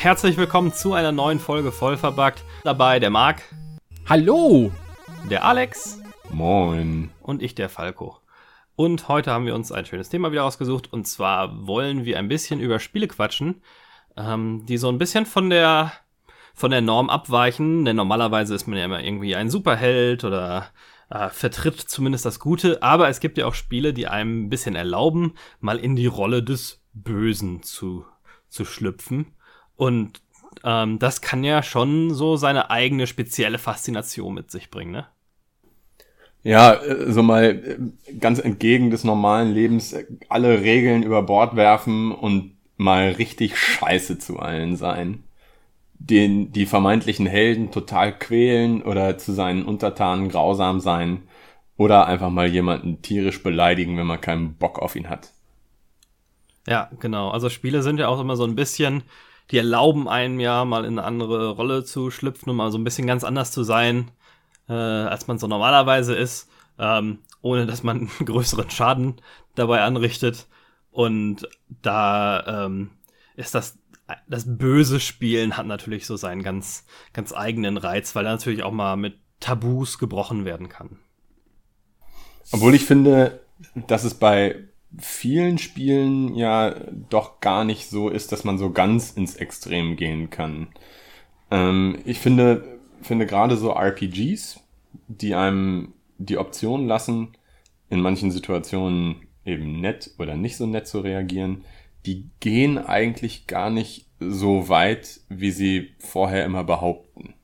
Herzlich willkommen zu einer neuen Folge Vollverbackt. Dabei der Marc, Hallo! der Alex Moin. und ich, der Falco. Und heute haben wir uns ein schönes Thema wieder ausgesucht. Und zwar wollen wir ein bisschen über Spiele quatschen, ähm, die so ein bisschen von der, von der Norm abweichen. Denn normalerweise ist man ja immer irgendwie ein Superheld oder äh, vertritt zumindest das Gute. Aber es gibt ja auch Spiele, die einem ein bisschen erlauben, mal in die Rolle des Bösen zu, zu schlüpfen. Und ähm, das kann ja schon so seine eigene spezielle Faszination mit sich bringen, ne? Ja, äh, so mal äh, ganz entgegen des normalen Lebens äh, alle Regeln über Bord werfen und mal richtig scheiße zu allen sein. Den, die vermeintlichen Helden total quälen oder zu seinen Untertanen grausam sein oder einfach mal jemanden tierisch beleidigen, wenn man keinen Bock auf ihn hat. Ja, genau. Also Spiele sind ja auch immer so ein bisschen, die erlauben einem ja mal in eine andere Rolle zu schlüpfen und mal so ein bisschen ganz anders zu sein, äh, als man so normalerweise ist, ähm, ohne dass man größeren Schaden dabei anrichtet. Und da ähm, ist das das böse Spielen hat natürlich so seinen ganz ganz eigenen Reiz, weil da natürlich auch mal mit Tabus gebrochen werden kann. Obwohl ich finde, dass es bei vielen Spielen ja doch gar nicht so ist, dass man so ganz ins Extrem gehen kann. Ähm, ich finde, finde gerade so RPGs, die einem die Option lassen, in manchen Situationen eben nett oder nicht so nett zu reagieren, die gehen eigentlich gar nicht so weit, wie sie vorher immer behaupten.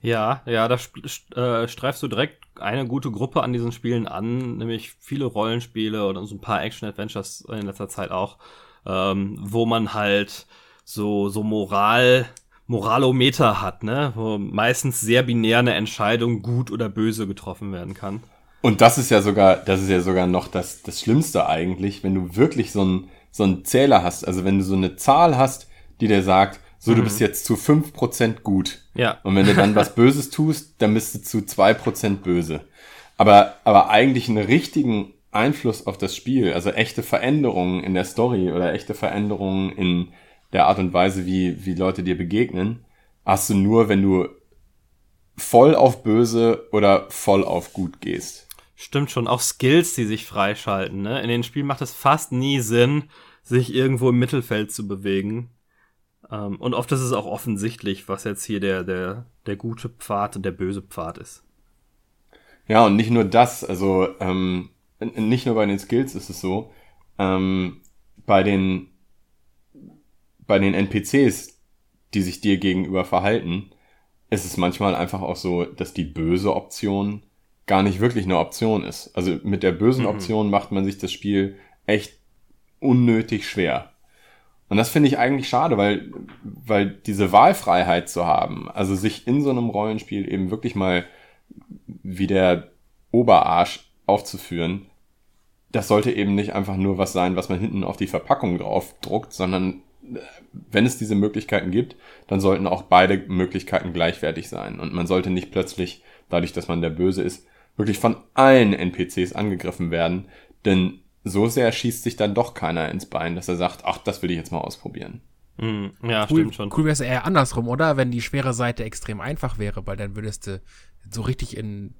Ja, ja, da äh, streifst du direkt eine gute Gruppe an diesen Spielen an, nämlich viele Rollenspiele oder so ein paar Action-Adventures in letzter Zeit auch, ähm, wo man halt so, so Moral, Moralometer hat, ne, wo meistens sehr binär eine Entscheidung gut oder böse getroffen werden kann. Und das ist ja sogar, das ist ja sogar noch das, das Schlimmste eigentlich, wenn du wirklich so einen so einen Zähler hast, also wenn du so eine Zahl hast, die dir sagt, so, du bist jetzt zu 5% gut. Ja. Und wenn du dann was Böses tust, dann bist du zu 2% böse. Aber, aber eigentlich einen richtigen Einfluss auf das Spiel, also echte Veränderungen in der Story oder echte Veränderungen in der Art und Weise, wie, wie Leute dir begegnen, hast du nur, wenn du voll auf böse oder voll auf gut gehst. Stimmt schon, auch Skills, die sich freischalten, ne. In den Spielen macht es fast nie Sinn, sich irgendwo im Mittelfeld zu bewegen. Ähm, und oft ist es auch offensichtlich, was jetzt hier der, der, der gute Pfad und der böse Pfad ist. Ja, und nicht nur das, also ähm, nicht nur bei den Skills ist es so, ähm, bei den bei den NPCs, die sich dir gegenüber verhalten, ist es manchmal einfach auch so, dass die böse Option gar nicht wirklich eine Option ist. Also mit der bösen Mhm. Option macht man sich das Spiel echt unnötig schwer. Und das finde ich eigentlich schade, weil, weil diese Wahlfreiheit zu haben, also sich in so einem Rollenspiel eben wirklich mal wie der Oberarsch aufzuführen, das sollte eben nicht einfach nur was sein, was man hinten auf die Verpackung drauf druckt, sondern äh, wenn es diese Möglichkeiten gibt, dann sollten auch beide Möglichkeiten gleichwertig sein. Und man sollte nicht plötzlich, dadurch, dass man der Böse ist, wirklich von allen NPCs angegriffen werden, denn so sehr schießt sich dann doch keiner ins Bein, dass er sagt, ach, das will ich jetzt mal ausprobieren. Mhm. Ja, Cool, stimmt schon. cool wäre es eher andersrum, oder? Wenn die schwere Seite extrem einfach wäre, weil dann würdest du so richtig in,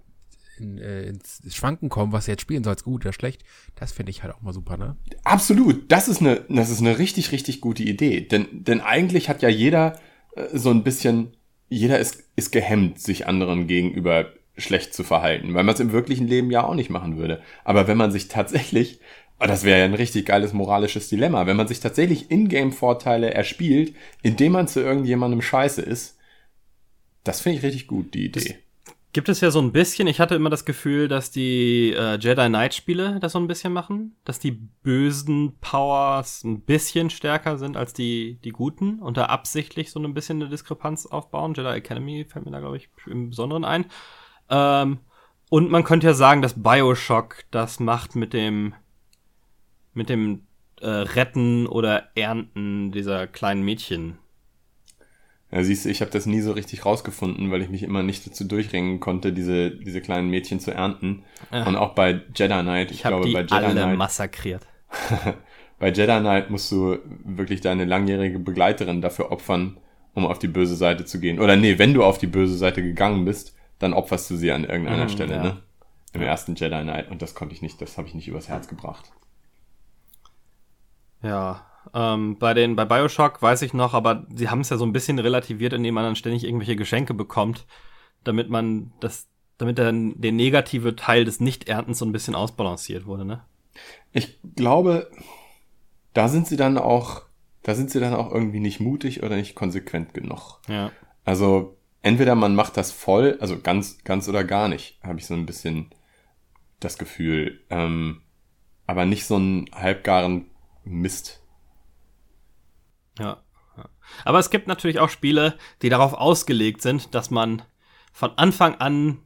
in, äh, ins Schwanken kommen, was du jetzt spielen sollst, gut oder schlecht. Das finde ich halt auch mal super, ne? Absolut, das ist eine, das ist eine richtig, richtig gute Idee. Denn, denn eigentlich hat ja jeder äh, so ein bisschen, jeder ist, ist gehemmt, sich anderen gegenüber schlecht zu verhalten, weil man es im wirklichen Leben ja auch nicht machen würde. Aber wenn man sich tatsächlich, oh, das wäre ja ein richtig geiles moralisches Dilemma, wenn man sich tatsächlich Ingame-Vorteile erspielt, indem man zu irgendjemandem scheiße ist, das finde ich richtig gut, die Idee. Gibt es ja so ein bisschen, ich hatte immer das Gefühl, dass die äh, Jedi Knight Spiele das so ein bisschen machen, dass die bösen Powers ein bisschen stärker sind als die, die guten und da absichtlich so ein bisschen eine Diskrepanz aufbauen. Jedi Academy fällt mir da, glaube ich, im Besonderen ein. Ähm, und man könnte ja sagen, dass Bioshock das macht mit dem, mit dem äh, Retten oder Ernten dieser kleinen Mädchen. Ja, siehst du, ich habe das nie so richtig rausgefunden, weil ich mich immer nicht dazu durchringen konnte, diese, diese kleinen Mädchen zu ernten. Ja. Und auch bei Jedi Knight, ich, Ich glaube, die bei Jedi alle Knight, massakriert. bei Jedi Knight musst du wirklich deine langjährige Begleiterin dafür opfern, um auf die böse Seite zu gehen. Oder nee, wenn du auf die böse Seite gegangen bist, dann opferst du sie an irgendeiner Mhm, Stelle, ja. ne? Im ersten Jedi Knight. Und das konnte ich nicht, das habe ich nicht übers Herz gebracht. Ja, ähm, bei den bei Bioshock weiß ich noch, aber sie haben es ja so ein bisschen relativiert, indem man dann ständig irgendwelche Geschenke bekommt, damit man das, damit dann der negative Teil des Nicht-Erntens so ein bisschen ausbalanciert wurde, ne? Ich glaube, da sind sie dann auch, da sind sie dann auch irgendwie nicht mutig oder nicht konsequent genug. Ja. Also entweder man macht das voll, also ganz, ganz oder gar nicht, habe ich so ein bisschen das Gefühl. Ähm, aber nicht so einen halbgaren Mist. Ja. Aber es gibt natürlich auch Spiele, die darauf ausgelegt sind, dass man von Anfang an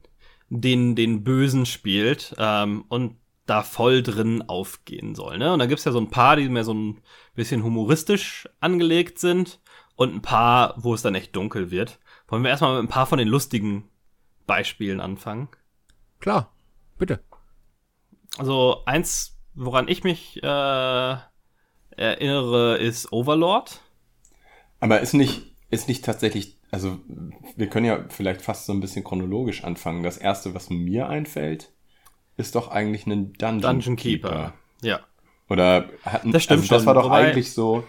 den, den Bösen spielt ähm, und da voll drin aufgehen soll. Ne? Und da gibt's ja so ein paar, die mehr so ein bisschen humoristisch angelegt sind und ein paar, wo es dann echt dunkel wird. Wollen wir erstmal mit ein paar von den lustigen Beispielen anfangen? Klar, bitte. Also eins, woran ich mich äh, erinnere, ist Overlord. Aber ist nicht, ist nicht tatsächlich, also wir können ja vielleicht fast so ein bisschen chronologisch anfangen. Das erste, was mir einfällt, ist doch eigentlich ein Dungeon, Dungeon Keeper. Ja. Oder hatten, Das stimmt also das schon, war doch wobei- eigentlich so.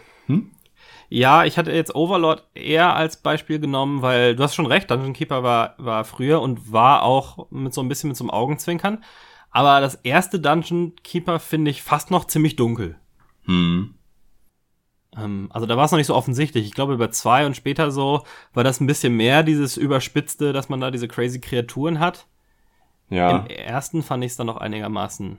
Ja, ich hatte jetzt Overlord eher als Beispiel genommen, weil du hast schon recht, Dungeon Keeper war, war früher und war auch mit so ein bisschen mit so einem Augenzwinkern. Aber das erste Dungeon Keeper finde ich fast noch ziemlich dunkel. Hm. Ähm, also da war es noch nicht so offensichtlich. Ich glaube, über zwei und später so war das ein bisschen mehr dieses Überspitzte, dass man da diese crazy Kreaturen hat. Ja. Im ersten fand ich es dann noch einigermaßen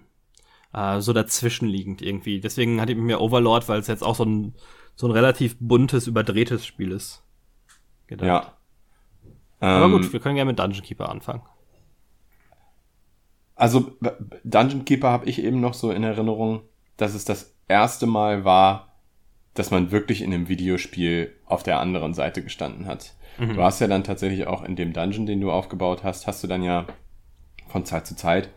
äh, so dazwischenliegend irgendwie. Deswegen hatte ich mir Overlord, weil es jetzt auch so ein, so ein relativ buntes, überdrehtes Spiel ist. gedacht. Ja. Aber Ähm, gut, wir können gerne mit Dungeon Keeper anfangen. Also Dungeon Keeper habe ich eben noch so in Erinnerung, dass es das erste Mal war, dass man wirklich in einem Videospiel auf der anderen Seite gestanden hat. Du hast ja dann tatsächlich auch in dem Dungeon, den du aufgebaut hast, hast du dann ja von Zeit zu Zeit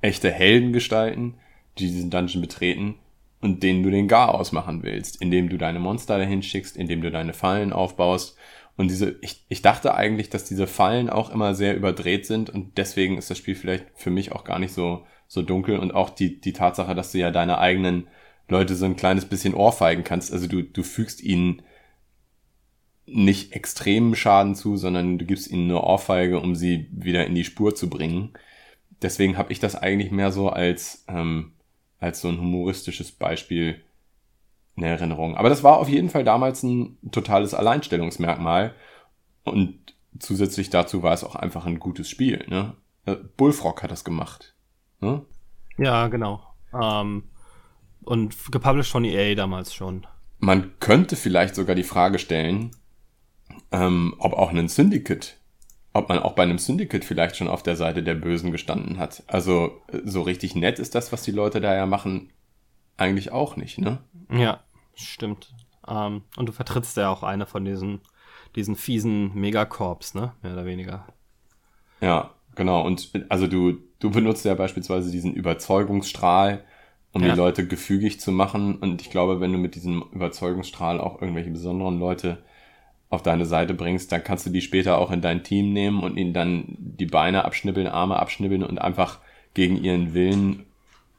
echte Heldengestalten, die diesen Dungeon betreten und denen du den Gar ausmachen willst, indem du deine Monster dahin schickst, indem du deine Fallen aufbaust. Und diese, ich, ich dachte eigentlich, dass diese Fallen auch immer sehr überdreht sind und deswegen ist das Spiel vielleicht für mich auch gar nicht so, so dunkel und auch die, die Tatsache, dass du ja deine eigenen Leute so ein kleines bisschen ohrfeigen kannst. Also du, du fügst ihnen nicht extremen Schaden zu, sondern du gibst ihnen eine Ohrfeige, um sie wieder in die Spur zu bringen. Deswegen habe ich das eigentlich mehr so als, ähm, als so ein humoristisches Beispiel in Erinnerung. Aber das war auf jeden Fall damals ein totales Alleinstellungsmerkmal. Und zusätzlich dazu war es auch einfach ein gutes Spiel. Ne? Äh, Bullfrog hat das gemacht. Ne? Ja, genau. Ähm, und gepublished von EA damals schon. Man könnte vielleicht sogar die Frage stellen, ähm, ob auch ein Syndicate, ob man auch bei einem Syndicate vielleicht schon auf der Seite der Bösen gestanden hat. Also äh, so richtig nett ist das, was die Leute da ja machen, eigentlich auch nicht, ne? Ja, stimmt. Ähm, und du vertrittst ja auch eine von diesen, diesen fiesen Megacorps, ne? Mehr oder weniger. Ja, genau. Und also du, du benutzt ja beispielsweise diesen Überzeugungsstrahl, um Ja. die Leute gefügig zu machen. Und ich glaube, wenn du mit diesem Überzeugungsstrahl auch irgendwelche besonderen Leute auf deine Seite bringst, dann kannst du die später auch in dein Team nehmen und ihnen dann die Beine abschnibbeln, Arme abschnibbeln und einfach gegen ihren Willen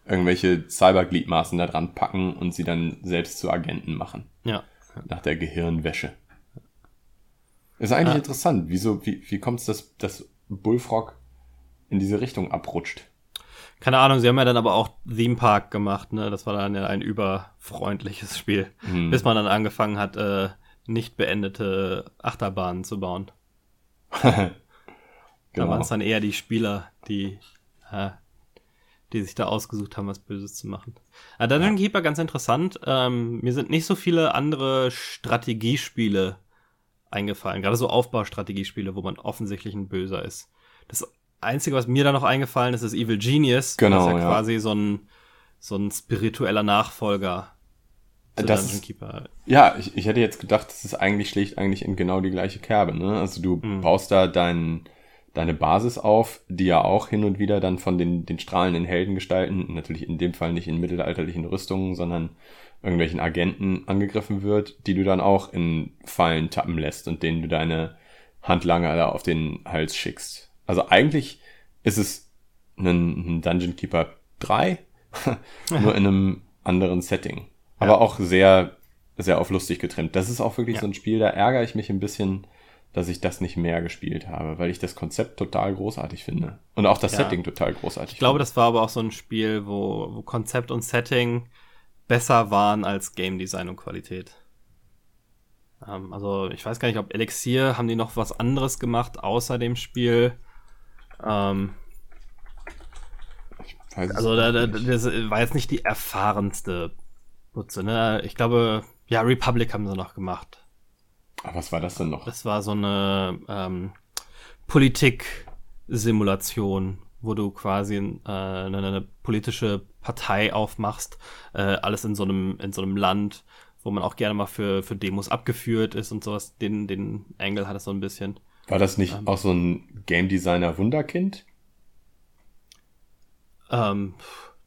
irgendwelche Cybergliedmaßen da dran packen und sie dann selbst zu Agenten machen. Ja. Nach der Gehirnwäsche. Ist eigentlich Ja. interessant. Wieso, wie, wie kommt es, dass, dass Bullfrog in diese Richtung abrutscht? Keine Ahnung, sie haben ja dann aber auch Theme Park gemacht, ne? Das war dann ja ein überfreundliches Spiel. Hm. Bis man dann angefangen hat, äh, nicht beendete Achterbahnen zu bauen. Da Genau. waren es dann eher die Spieler, die, äh, die sich da ausgesucht haben, was Böses zu machen. Äh, Dungeon Keeper ganz interessant. Ähm, mir sind nicht so viele andere Strategiespiele eingefallen, gerade so Aufbaustrategiespiele, wo man offensichtlich ein Böser ist. Das Einzige, was mir da noch eingefallen ist, ist Evil Genius. Genau, Das ist ja, ja. quasi so ein, so ein spiritueller Nachfolger zu das Dungeon Keeper. Ja, ich, ich hätte jetzt gedacht, das ist eigentlich schlägt eigentlich in genau die gleiche Kerbe. Ne? Also du mhm. baust da dein, deine Basis auf, die ja auch hin und wieder dann von den, den strahlenden Heldengestalten, natürlich in dem Fall nicht in mittelalterlichen Rüstungen, sondern irgendwelchen Agenten angegriffen wird, die du dann auch in Fallen tappen lässt und denen du deine Handlanger da auf den Hals schickst. Also eigentlich ist es ein, ein Dungeon Keeper 3, nur in einem anderen Setting. Aber ja. auch sehr, sehr auf lustig getrimmt. Das ist auch wirklich ja. so ein Spiel, da ärgere ich mich ein bisschen, dass ich das nicht mehr gespielt habe, weil ich das Konzept total großartig finde. Und auch das ja. Setting total großartig. Ich glaube, finde. das war aber auch so ein Spiel, wo, wo Konzept und Setting besser waren als Game Design und Qualität. Ähm, also ich weiß gar nicht, ob Elixir, haben die noch was anderes gemacht außer dem Spiel? Ähm, also da, da, das war jetzt nicht die erfahrenste Nutze, ne? Ich glaube, ja, Republic haben sie noch gemacht. Aber was war das denn noch? Das war so eine ähm, Politik-Simulation, wo du quasi äh, eine, eine, politische Partei aufmachst, äh, alles in so einem in so einem Land, wo man auch gerne mal für für Demos abgeführt ist und sowas. Den den Angle hat es so ein bisschen. War das nicht ähm, auch so ein Game Designer Wunderkind? Ähm,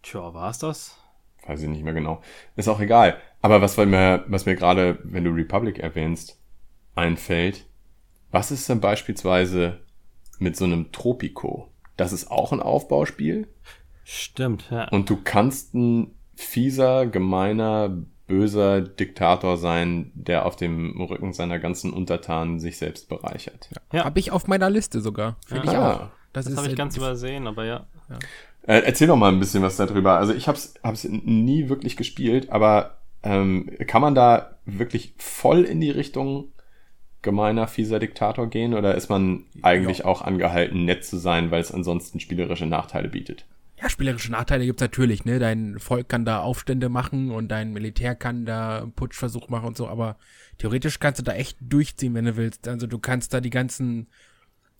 tja, war es das? Weiß ich nicht mehr genau. Ist auch egal. Aber was mir, was mir gerade, wenn du Republic erwähnst, einfällt, was ist denn beispielsweise mit so einem Tropico? Das ist auch ein Aufbauspiel. Stimmt, ja. Und du kannst ein fieser, gemeiner, böser Diktator sein, der auf dem Rücken seiner ganzen Untertanen sich selbst bereichert. Ja, ja. habe ich auf meiner Liste sogar. Finde ja. ich ah. auch. Das, das habe ich ganz übersehen, aber ja. ja. Äh, erzähl doch mal ein bisschen was darüber. Also ich habe es hab's nie wirklich gespielt, aber ähm, kann man da wirklich voll in die Richtung gemeiner, fieser Diktator gehen oder ist man eigentlich ja. auch angehalten, nett zu sein, weil es ansonsten spielerische Nachteile bietet? Ja, spielerische Nachteile gibt's natürlich, ne? Dein Volk kann da Aufstände machen und dein Militär kann da einen Putschversuch machen und so, aber theoretisch kannst du da echt durchziehen, wenn du willst. Also du kannst da die ganzen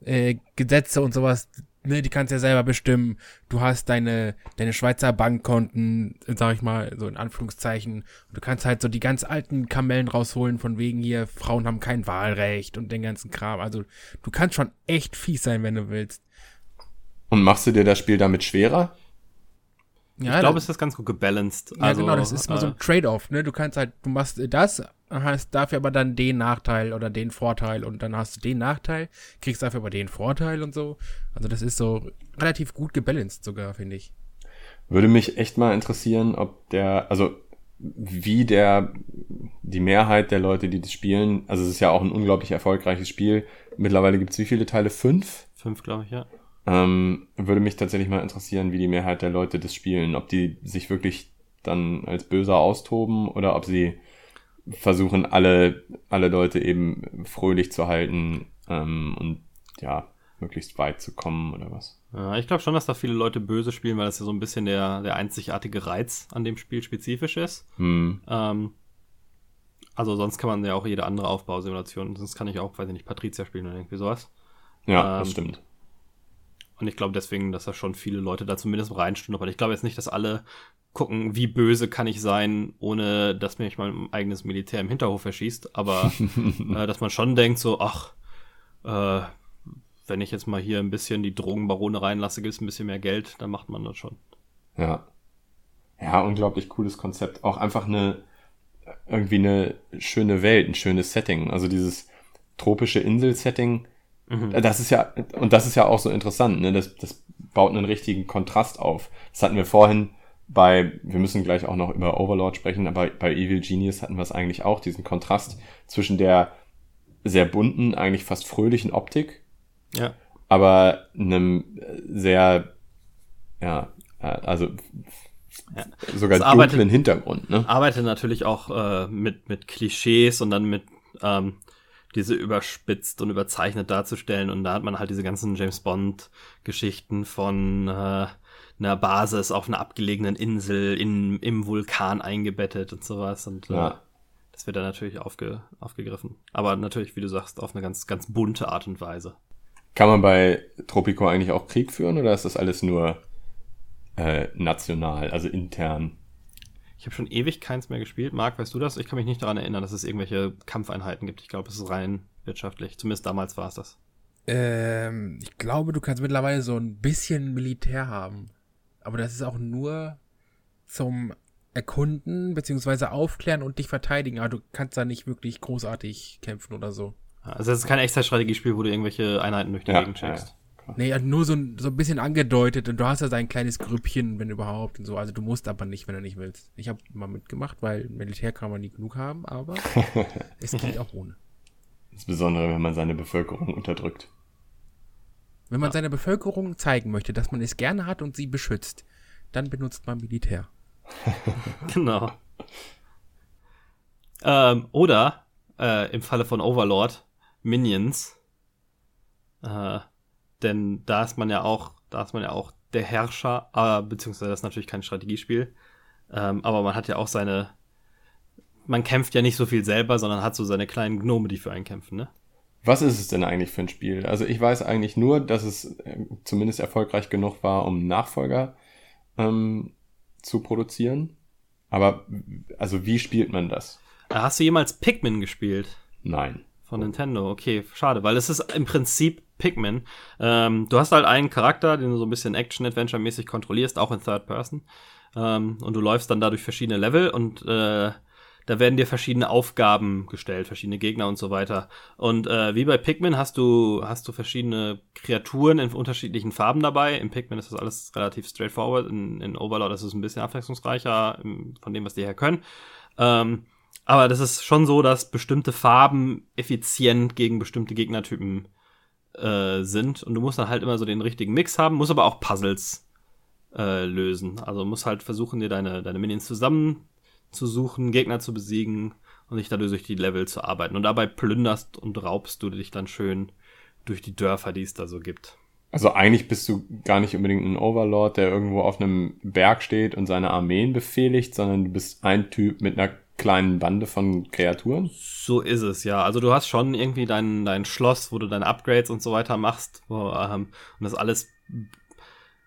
äh, Gesetze und sowas ne, die kannst ja selber bestimmen. Du hast deine, deine Schweizer Bankkonten, sag ich mal, so in Anführungszeichen. Und du kannst halt so die ganz alten Kamellen rausholen, von wegen hier, Frauen haben kein Wahlrecht und den ganzen Kram. Also, du kannst schon echt fies sein, wenn du willst. Und machst du dir das Spiel damit schwerer? Ja, ich glaube, es ist ganz gut gebalanced. Ja, also, genau, das ist mal so ein äh, Trade-off, ne? Du kannst halt, du machst das, hast dafür aber dann den Nachteil oder den Vorteil und dann hast du den Nachteil, kriegst dafür aber den Vorteil und so. Also das ist so relativ gut gebalanced sogar, finde ich. Würde mich echt mal interessieren, ob der, also wie der, die Mehrheit der Leute, die das spielen, also es ist ja auch ein unglaublich erfolgreiches Spiel. Mittlerweile gibt es wie viele Teile? Fünf? Fünf, glaube ich, ja. Ähm, würde mich tatsächlich mal interessieren, wie die Mehrheit der Leute das spielen. Ob die sich wirklich dann als böser austoben oder ob sie versuchen, alle, alle Leute eben fröhlich zu halten ähm, und ja, möglichst weit zu kommen oder was. Ja, ich glaube schon, dass da viele Leute böse spielen, weil das ja so ein bisschen der, der einzigartige Reiz an dem Spiel spezifisch ist. Hm. Ähm, also sonst kann man ja auch jede andere Aufbausimulation, sonst kann ich auch, weiß ich nicht, Patricia spielen oder irgendwie sowas. Ja, ähm, das stimmt. Und ich glaube deswegen, dass da schon viele Leute da zumindest reinstunden. Ich glaube jetzt nicht, dass alle gucken, wie böse kann ich sein, ohne dass mich mein eigenes Militär im Hinterhof erschießt. Aber äh, dass man schon denkt, so, ach, äh, wenn ich jetzt mal hier ein bisschen die Drogenbarone reinlasse, gibt es ein bisschen mehr Geld, dann macht man das schon. Ja. Ja, unglaublich cooles Konzept. Auch einfach eine, irgendwie eine schöne Welt, ein schönes Setting. Also dieses tropische Insel-Setting Mhm. Das ist ja, und das ist ja auch so interessant, ne? Das, das baut einen richtigen Kontrast auf. Das hatten wir vorhin bei, wir müssen gleich auch noch über Overlord sprechen, aber bei Evil Genius hatten wir es eigentlich auch, diesen Kontrast zwischen der sehr bunten, eigentlich fast fröhlichen Optik, ja. aber einem sehr, ja, also ja. sogar dunklen arbeitet, Hintergrund. Ne? Arbeitet natürlich auch äh, mit, mit Klischees und dann mit ähm, diese überspitzt und überzeichnet darzustellen. Und da hat man halt diese ganzen James Bond-Geschichten von äh, einer Basis auf einer abgelegenen Insel in, im Vulkan eingebettet und sowas. Und äh, ja. äh, das wird dann natürlich aufge, aufgegriffen. Aber natürlich, wie du sagst, auf eine ganz, ganz bunte Art und Weise. Kann man bei Tropico eigentlich auch Krieg führen oder ist das alles nur äh, national, also intern? Ich habe schon ewig keins mehr gespielt. Marc, weißt du das? Ich kann mich nicht daran erinnern, dass es irgendwelche Kampfeinheiten gibt. Ich glaube, es ist rein wirtschaftlich. Zumindest damals war es das. Ähm, ich glaube, du kannst mittlerweile so ein bisschen Militär haben. Aber das ist auch nur zum Erkunden beziehungsweise aufklären und dich verteidigen. Aber du kannst da nicht wirklich großartig kämpfen oder so. Also es ist kein extra Strategiespiel, wo du irgendwelche Einheiten durch die Ja, Gegend schickst. Ja. Nee, also nur so, ein- so ein bisschen angedeutet und du hast ja dein kleines Grüppchen, wenn überhaupt und so. Also du musst aber nicht, wenn du nicht willst. Ich habe mal mitgemacht, weil Militär kann man nie genug haben, aber es geht auch ohne. Insbesondere, wenn man seine Bevölkerung unterdrückt. Wenn man seiner Bevölkerung zeigen möchte, dass man es gerne hat und sie beschützt, dann benutzt man Militär. Genau. Ähm, oder äh, im Falle von Overlord Minions. Äh, denn da ist man ja auch, da ist man ja auch der Herrscher, äh, beziehungsweise das ist natürlich kein Strategiespiel. Ähm, aber man hat ja auch seine. Man kämpft ja nicht so viel selber, sondern hat so seine kleinen Gnome, die für einen kämpfen, ne? Was ist es denn eigentlich für ein Spiel? Also ich weiß eigentlich nur, dass es äh, zumindest erfolgreich genug war, um Nachfolger ähm, zu produzieren. Aber also wie spielt man das? Hast du jemals Pikmin gespielt? Nein. Von Nintendo, okay, schade, weil es ist im Prinzip Pikmin. Ähm, du hast halt einen Charakter, den du so ein bisschen Action-Adventure-mäßig kontrollierst, auch in Third Person. Ähm, und du läufst dann da durch verschiedene Level und äh, da werden dir verschiedene Aufgaben gestellt, verschiedene Gegner und so weiter. Und äh, wie bei Pikmin hast du, hast du verschiedene Kreaturen in unterschiedlichen Farben dabei. In Pikmin ist das alles relativ straightforward. In, in Overlord ist es ein bisschen abwechslungsreicher von dem, was die her können. Ähm, aber das ist schon so, dass bestimmte Farben effizient gegen bestimmte Gegnertypen äh, sind. Und du musst dann halt immer so den richtigen Mix haben, musst aber auch Puzzles äh, lösen. Also musst halt versuchen, dir deine, deine Minions zusammenzusuchen, Gegner zu besiegen und dich dadurch durch die Level zu arbeiten. Und dabei plünderst und raubst du dich dann schön durch die Dörfer, die es da so gibt. Also eigentlich bist du gar nicht unbedingt ein Overlord, der irgendwo auf einem Berg steht und seine Armeen befehligt, sondern du bist ein Typ mit einer kleinen Bande von Kreaturen. So ist es, ja. Also du hast schon irgendwie dein, dein Schloss, wo du deine Upgrades und so weiter machst. Wo, ähm, und das alles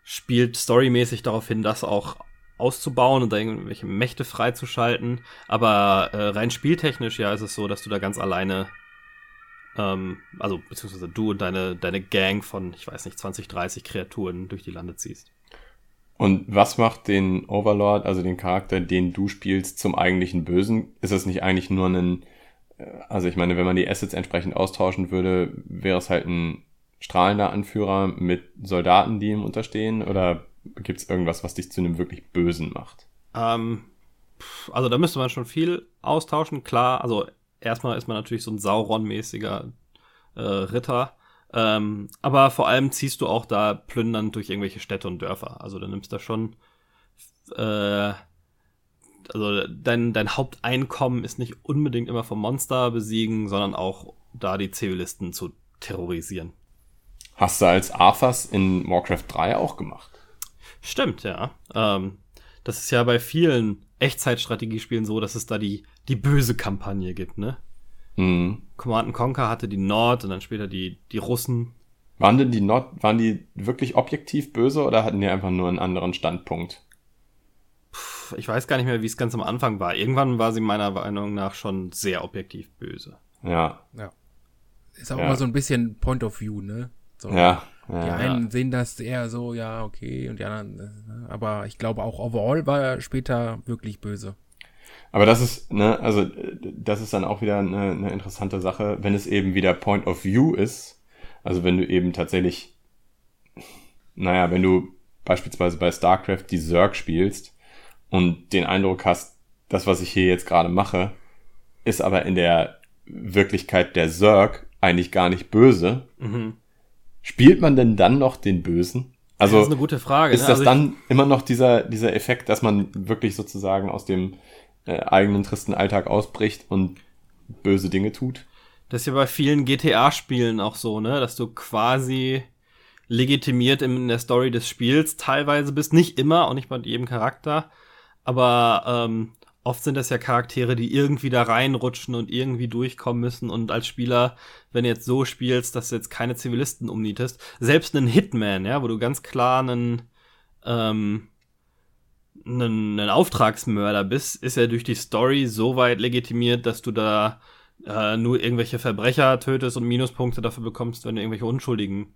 spielt storymäßig darauf hin, das auch auszubauen und da irgendwelche Mächte freizuschalten. Aber äh, rein spieltechnisch, ja, ist es so, dass du da ganz alleine, ähm, also beziehungsweise du und deine, deine Gang von, ich weiß nicht, 20, 30 Kreaturen durch die Lande ziehst. Und was macht den Overlord, also den Charakter, den du spielst, zum eigentlichen Bösen? Ist es nicht eigentlich nur ein, äh, also ich meine, wenn man die Assets entsprechend austauschen würde, wäre es halt ein strahlender Anführer mit Soldaten, die ihm unterstehen? Oder gibt es irgendwas, was dich zu einem wirklich Bösen macht? Ähm, also da müsste man schon viel austauschen, klar. Also erstmal ist man natürlich so ein Sauron-mäßiger äh, Ritter. Ähm, aber vor allem ziehst du auch da plündernd durch irgendwelche Städte und Dörfer. Also du nimmst da schon äh, also dein, dein Haupteinkommen ist nicht unbedingt immer vom Monster besiegen, sondern auch da die Zivilisten zu terrorisieren. Hast du als Arthas in Warcraft 3 auch gemacht? Stimmt, ja. Ähm, das ist ja bei vielen Echtzeitstrategiespielen so, dass es da die, die böse Kampagne gibt, ne? Hm. Command Conquer hatte die Nord und dann später die, die Russen. Waren denn die Nord, waren die wirklich objektiv böse oder hatten die einfach nur einen anderen Standpunkt? Puh, Ich weiß gar nicht mehr, wie es ganz am Anfang war. Irgendwann war sie meiner Meinung nach schon sehr objektiv böse. Ja, Ist auch Ja. immer so ein bisschen Point of View, ne? So. ja, Die ja. einen sehen das eher so, ja, okay, und die anderen, äh, aber ich glaube auch overall war er später wirklich böse. Aber das ist, ne, also äh, das ist dann auch wieder eine, eine interessante Sache, wenn es eben wieder Point of View ist. Also wenn du eben tatsächlich, naja, wenn du beispielsweise bei StarCraft die Zerg spielst und den Eindruck hast, das, was ich hier jetzt gerade mache, ist aber in der Wirklichkeit der Zerg eigentlich gar nicht böse. Mhm. Spielt man denn dann noch den Bösen? Also das ist eine gute Frage. ist ne? das Also dann immer noch dieser, dieser Effekt, dass man wirklich sozusagen aus dem äh, eigenen tristen Alltag ausbricht und böse Dinge tut? Das ist ja bei vielen GTA-Spielen auch so, ne? Dass du quasi legitimiert in der Story des Spiels teilweise bist. Nicht immer, auch nicht bei jedem Charakter. Aber ähm, oft sind das ja Charaktere, die irgendwie da reinrutschen und irgendwie durchkommen müssen. Und als Spieler, wenn du jetzt so spielst, dass du jetzt keine Zivilisten umnietest, selbst einen Hitman, ja, wo du ganz klar einen, ähm, ein, ein Auftragsmörder bist, ist ja durch die Story so weit legitimiert, dass du da äh, nur irgendwelche Verbrecher tötest und Minuspunkte dafür bekommst, wenn du irgendwelche Unschuldigen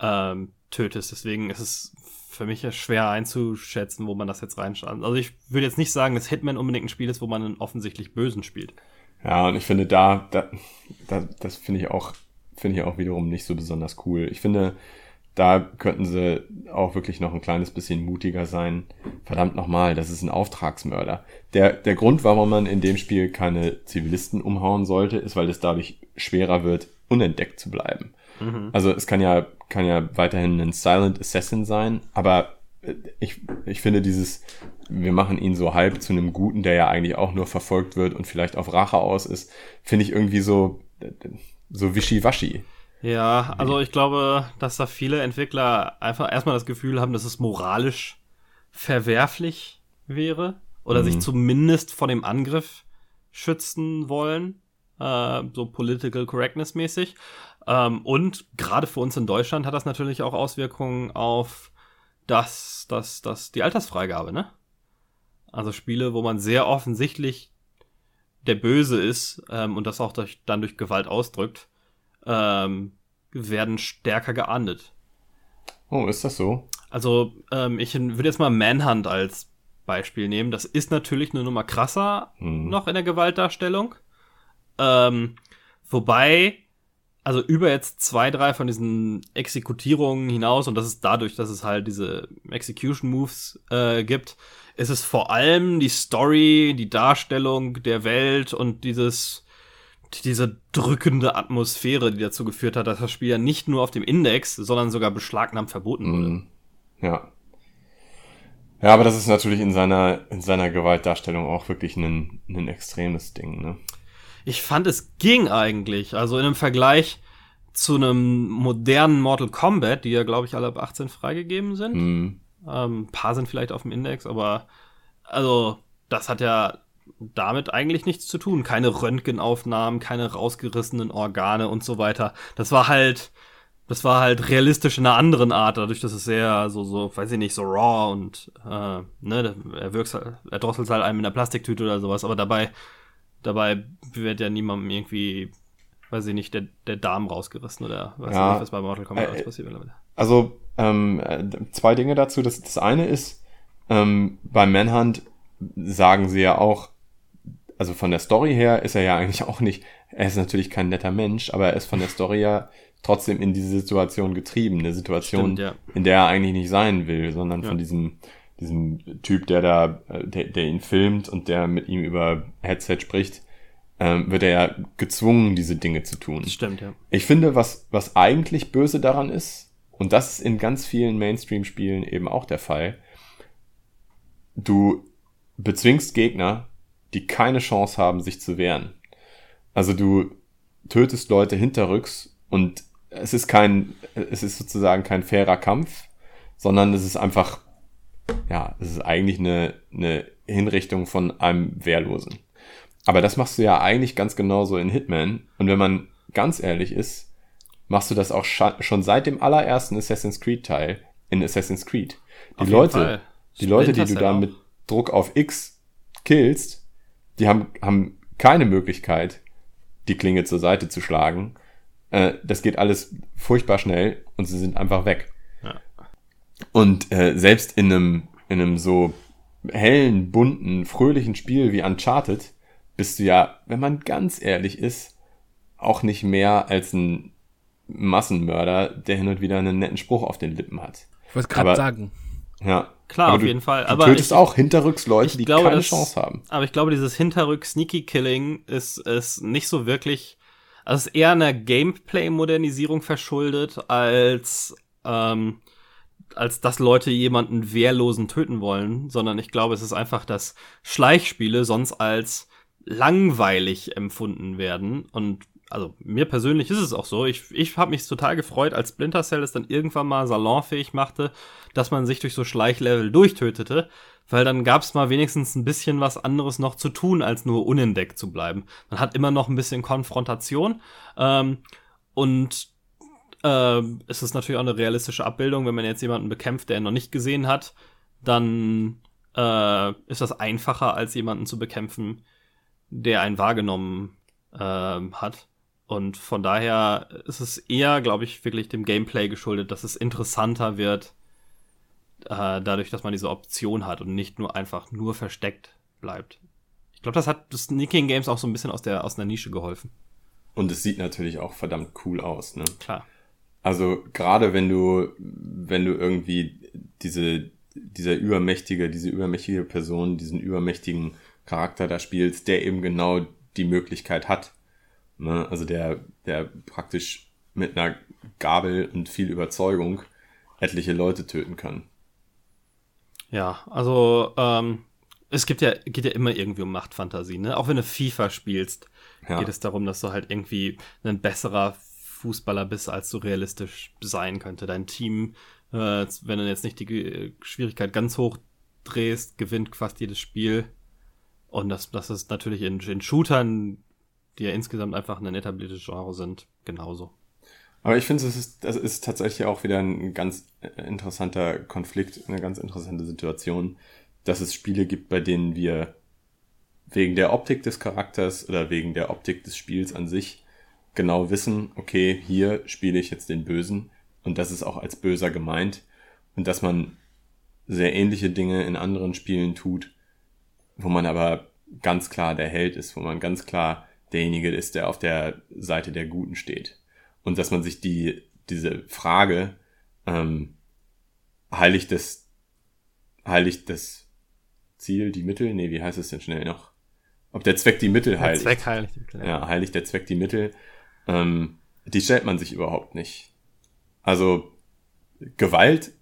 ähm, tötest. Deswegen ist es für mich schwer einzuschätzen, wo man das jetzt reinschaut. Also ich würde jetzt nicht sagen, dass Hitman unbedingt ein Spiel ist, wo man einen offensichtlich Bösen spielt. Ja, und ich finde da, da, da das finde ich auch, finde ich auch wiederum nicht so besonders cool. Ich finde, da könnten sie auch wirklich noch ein kleines bisschen mutiger sein. Verdammt nochmal, das ist ein Auftragsmörder. Der, der Grund, warum man in dem Spiel keine Zivilisten umhauen sollte, ist, weil es dadurch schwerer wird, unentdeckt zu bleiben. Mhm. Also es kann ja, kann ja weiterhin ein Silent Assassin sein, aber äh, ich, ich finde dieses, wir machen ihn so halb zu einem Guten, der ja eigentlich auch nur verfolgt wird und vielleicht auf Rache aus ist, finde ich irgendwie so, so wischiwaschi. Ja, also ich glaube, dass da viele Entwickler einfach erstmal das Gefühl haben, dass es moralisch verwerflich wäre oder mhm. sich zumindest vor dem Angriff schützen wollen, äh, so political correctness mäßig. Ähm, und gerade für uns in Deutschland hat das natürlich auch Auswirkungen auf das, das, das, die Altersfreigabe, ne? Also Spiele, wo man sehr offensichtlich der Böse ist ähm, und das auch durch, dann durch Gewalt ausdrückt, ähm, werden stärker geahndet. Oh, ist das so? Also, ähm, ich würde jetzt mal Manhunt als Beispiel nehmen. Das ist natürlich eine Nummer krasser hm. noch in der Gewaltdarstellung. Ähm, wobei, also über jetzt zwei, drei von diesen Exekutierungen hinaus, und das ist dadurch, dass es halt diese Execution Moves äh, gibt, ist es vor allem die Story, die Darstellung der Welt und dieses diese drückende Atmosphäre, die dazu geführt hat, dass das Spiel ja nicht nur auf dem Index, sondern sogar beschlagnahmt verboten wurde. Mm, ja. Ja, aber das ist natürlich in seiner, in seiner Gewaltdarstellung auch wirklich ein, ein extremes Ding, ne? Ich fand, es ging eigentlich. Also in einem Vergleich zu einem modernen Mortal Kombat, die ja, glaube ich, alle ab 18 freigegeben sind. Mm. Ähm, ein paar sind vielleicht auf dem Index, aber also das hat ja damit eigentlich nichts zu tun. Keine Röntgenaufnahmen, keine rausgerissenen Organe und so weiter. Das war halt, das war halt realistisch in einer anderen Art, dadurch, dass es sehr so, so, weiß ich nicht, so raw und, äh, ne, er wirkt, er drosselt halt einem in der Plastiktüte oder sowas, aber dabei, dabei wird ja niemandem irgendwie, weiß ich nicht, der, der Darm rausgerissen oder weiß ja, nicht, was bei Mortal Kombat äh, passiert mittlerweile. Also, ähm, äh, zwei Dinge dazu. Das, das eine ist, ähm, beim Manhunt sagen sie ja auch, also von der Story her ist er ja eigentlich auch nicht, er ist natürlich kein netter Mensch, aber er ist von der Story ja trotzdem in diese Situation getrieben, eine Situation, Stimmt, ja. in der er eigentlich nicht sein will, sondern ja. von diesem diesem Typ, der da, der, der ihn filmt und der mit ihm über Headset spricht, ähm, wird er ja gezwungen, diese Dinge zu tun. Das stimmt, ja. Ich finde, was, was eigentlich böse daran ist, und das ist in ganz vielen Mainstream-Spielen eben auch der Fall, du bezwingst Gegner, die keine Chance haben, sich zu wehren. Also du tötest Leute hinterrücks und es ist kein, es ist sozusagen kein fairer Kampf, sondern es ist einfach, ja, es ist eigentlich eine, eine Hinrichtung von einem Wehrlosen. Aber das machst du ja eigentlich ganz genauso in Hitman. Und wenn man ganz ehrlich ist, machst du das auch schon seit dem allerersten Assassin's Creed Teil in Assassin's Creed. Die Leute, die Leute, die du da mit Druck auf X killst, die haben, haben keine Möglichkeit, die Klinge zur Seite zu schlagen. Äh, das geht alles furchtbar schnell und sie sind einfach weg. Ja. Und äh, selbst in einem, in einem so hellen, bunten, fröhlichen Spiel wie Uncharted bist du ja, wenn man ganz ehrlich ist, auch nicht mehr als ein Massenmörder, der hin und wieder einen netten Spruch auf den Lippen hat. Ich wollte gerade sagen. Ja. Klar, auf du, jeden Fall. Du aber tötest ich, auch hinterrücks Leute, die glaube, keine das, Chance haben. Aber ich glaube, dieses Hinterrück-Sneaky-Killing ist, ist nicht so wirklich, also ist eher einer Gameplay-Modernisierung verschuldet, als, ähm, als dass Leute jemanden Wehrlosen töten wollen, sondern ich glaube, es ist einfach, dass Schleichspiele sonst als langweilig empfunden werden und also mir persönlich ist es auch so. Ich, ich habe mich total gefreut, als Splinter Cell es dann irgendwann mal salonfähig machte, dass man sich durch so Schleichlevel durchtötete, weil dann gab es mal wenigstens ein bisschen was anderes noch zu tun, als nur unentdeckt zu bleiben. Man hat immer noch ein bisschen Konfrontation ähm, und äh, es ist natürlich auch eine realistische Abbildung, wenn man jetzt jemanden bekämpft, der ihn noch nicht gesehen hat, dann äh, ist das einfacher, als jemanden zu bekämpfen, der einen wahrgenommen äh, hat. Und von daher ist es eher, glaube ich, wirklich dem Gameplay geschuldet, dass es interessanter wird, äh, dadurch, dass man diese Option hat und nicht nur einfach nur versteckt bleibt. Ich glaube, das hat das Sneaking Games auch so ein bisschen aus der, aus einer Nische geholfen. Und es sieht natürlich auch verdammt cool aus, ne? Klar. Also gerade wenn du, wenn du irgendwie diese, dieser übermächtige, diese übermächtige Person, diesen übermächtigen Charakter da spielst, der eben genau die Möglichkeit hat. Ne? Also der, der praktisch mit einer Gabel und viel Überzeugung etliche Leute töten kann. Ja, also ähm, es gibt ja, geht ja immer irgendwie um Machtfantasie, ne? Auch wenn du FIFA spielst, ja. geht es darum, dass du halt irgendwie ein besserer Fußballer bist, als du realistisch sein könnte. Dein Team, äh, wenn du jetzt nicht die Schwierigkeit ganz hoch drehst, gewinnt fast jedes Spiel. Und das, das ist natürlich in, in Shootern, die ja insgesamt einfach ein etabliertes Genre sind, genauso. Aber ich finde, es ist, das ist tatsächlich auch wieder ein ganz interessanter Konflikt, eine ganz interessante Situation, dass es Spiele gibt, bei denen wir wegen der Optik des Charakters oder wegen der Optik des Spiels an sich genau wissen, okay, hier spiele ich jetzt den Bösen und das ist auch als Böser gemeint und dass man sehr ähnliche Dinge in anderen Spielen tut, wo man aber ganz klar der Held ist, wo man ganz klar derjenige ist, der auf der Seite der Guten steht. Und dass man sich die, diese Frage, ähm, heiligt das, heiligt das Ziel die Mittel? Nee, wie heißt es denn schnell noch? Ob der Zweck die Mittel heiligt. Der Zweck heiligt die Mittel. Ja, heiligt der Zweck die Mittel. Ähm, die stellt man sich überhaupt nicht. Also Gewalt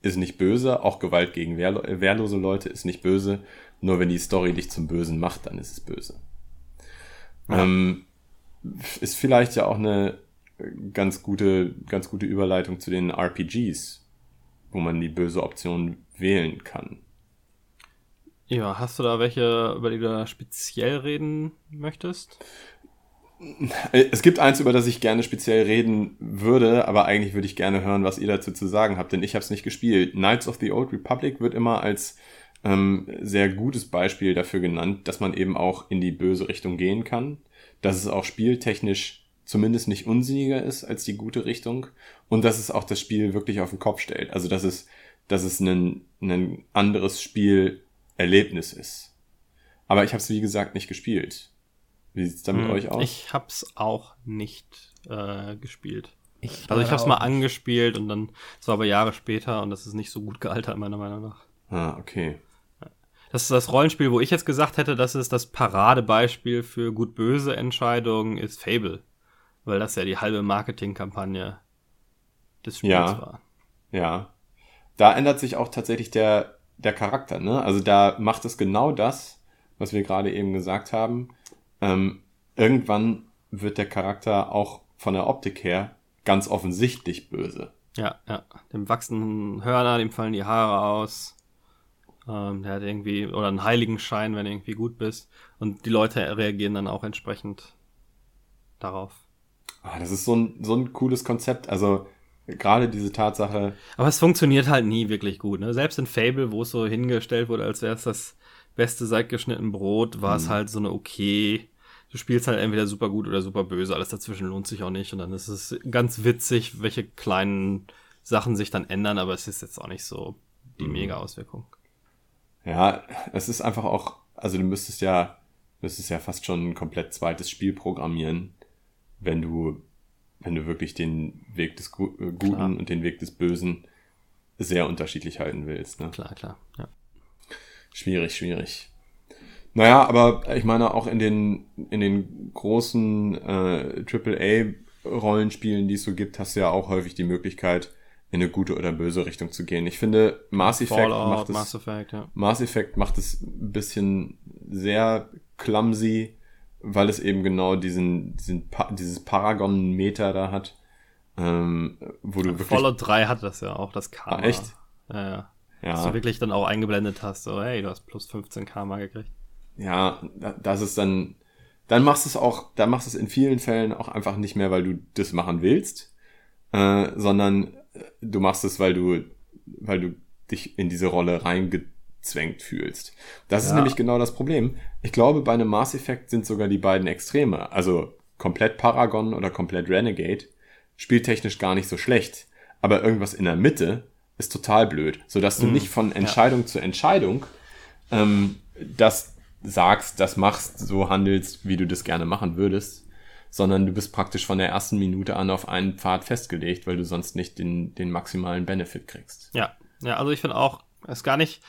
ist nicht böse, auch Gewalt gegen wehr wehrlose Leute ist nicht böse. Nur wenn die Story dich zum Bösen macht, dann ist es böse. Ja. Ähm, ist vielleicht ja auch eine ganz gute, ganz gute Überleitung zu den RPGs, wo man die böse Option wählen kann. Ja, hast du da welche, über die du da speziell reden möchtest? Es gibt eins, über das ich gerne speziell reden würde, aber eigentlich würde ich gerne hören, was ihr dazu zu sagen habt, denn ich habe es nicht gespielt. Knights of the Old Republic wird immer als ähm, sehr gutes Beispiel dafür genannt, dass man eben auch in die böse Richtung gehen kann, dass es auch spieltechnisch zumindest nicht unsinniger ist als die gute Richtung und dass es auch das Spiel wirklich auf den Kopf stellt. Also dass es, dass es ein, ein anderes Spielerlebnis ist. Aber ich habe es wie gesagt nicht gespielt. Wie sieht's da mit hm, euch aus? Ich hab's auch nicht äh, gespielt. Ich also ich hab's mal angespielt und dann, es war aber Jahre später und das ist nicht so gut gealtert, meiner Meinung nach. Ah, okay. Das ist das Rollenspiel, wo ich jetzt gesagt hätte, das ist das Paradebeispiel für gut-böse Entscheidungen, ist Fable. Weil das ja die halbe Marketingkampagne des Spiels ja, war. Ja. Da ändert sich auch tatsächlich der, der Charakter, ne? Also da macht es genau das, was wir gerade eben gesagt haben ähm, irgendwann wird der Charakter auch von der Optik her ganz offensichtlich böse. Ja, ja. Dem wachsen Hörner, dem fallen die Haare aus. Ähm, der hat irgendwie, oder einen Heiligenschein, wenn du irgendwie gut bist. Und die Leute reagieren dann auch entsprechend darauf. Ah, das ist so ein, so ein cooles Konzept. Also, gerade diese Tatsache. Aber es funktioniert halt nie wirklich gut. Ne? Selbst in Fable, wo es so hingestellt wurde, als wäre es das beste seit geschnitten Brot, war es mhm. halt so eine okay du spielst halt entweder super gut oder super böse. Alles dazwischen lohnt sich auch nicht. Und dann ist es ganz witzig, welche kleinen Sachen sich dann ändern, aber es ist jetzt auch nicht so die mhm. Mega-Auswirkung. Ja, es ist einfach auch, also du müsstest ja, müsstest ja fast schon ein komplett zweites Spiel programmieren, wenn du, wenn du wirklich den Weg des äh, Guten klar. und den Weg des Bösen sehr unterschiedlich halten willst. Ne? Klar, klar, ja. Schwierig, schwierig. Naja, aber ich meine auch in den, in den großen äh, AAA-Rollenspielen, die es so gibt, hast du ja auch häufig die Möglichkeit, in eine gute oder böse Richtung zu gehen. Ich finde, Mass Effect, Fallout, macht, es, Mass Effect, ja. Mass Effect macht es ein bisschen sehr clumsy, weil es eben genau diesen, diesen pa dieses Paragon-Meter da hat. Ähm, wo du wirklich. Fallout 3 hat das ja auch, das Karma. Ah, echt? Ja, ja. ja. Dass du wirklich dann auch eingeblendet hast, so, hey, du hast plus 15 Karma gekriegt ja, das ist dann, dann machst du es auch, dann machst du es in vielen Fällen auch einfach nicht mehr, weil du das machen willst, äh, sondern du machst es, weil du, weil du dich in diese Rolle reingezwungen gezwängt fühlst. Das Ja. ist nämlich genau das Problem. Ich glaube, bei einem Mass Effect sind sogar die beiden Extreme, also komplett Paragon oder komplett Renegade, spieltechnisch gar nicht so schlecht. Aber irgendwas in der Mitte ist total blöd, sodass du nicht von Entscheidung zu Entscheidung ähm, das sagst, das machst, so handelst, wie du das gerne machen würdest, sondern du bist praktisch von der ersten Minute an auf einen Pfad festgelegt, weil du sonst nicht den, den maximalen Benefit kriegst. Ja, ja, also ich finde auch, es ist gar nicht,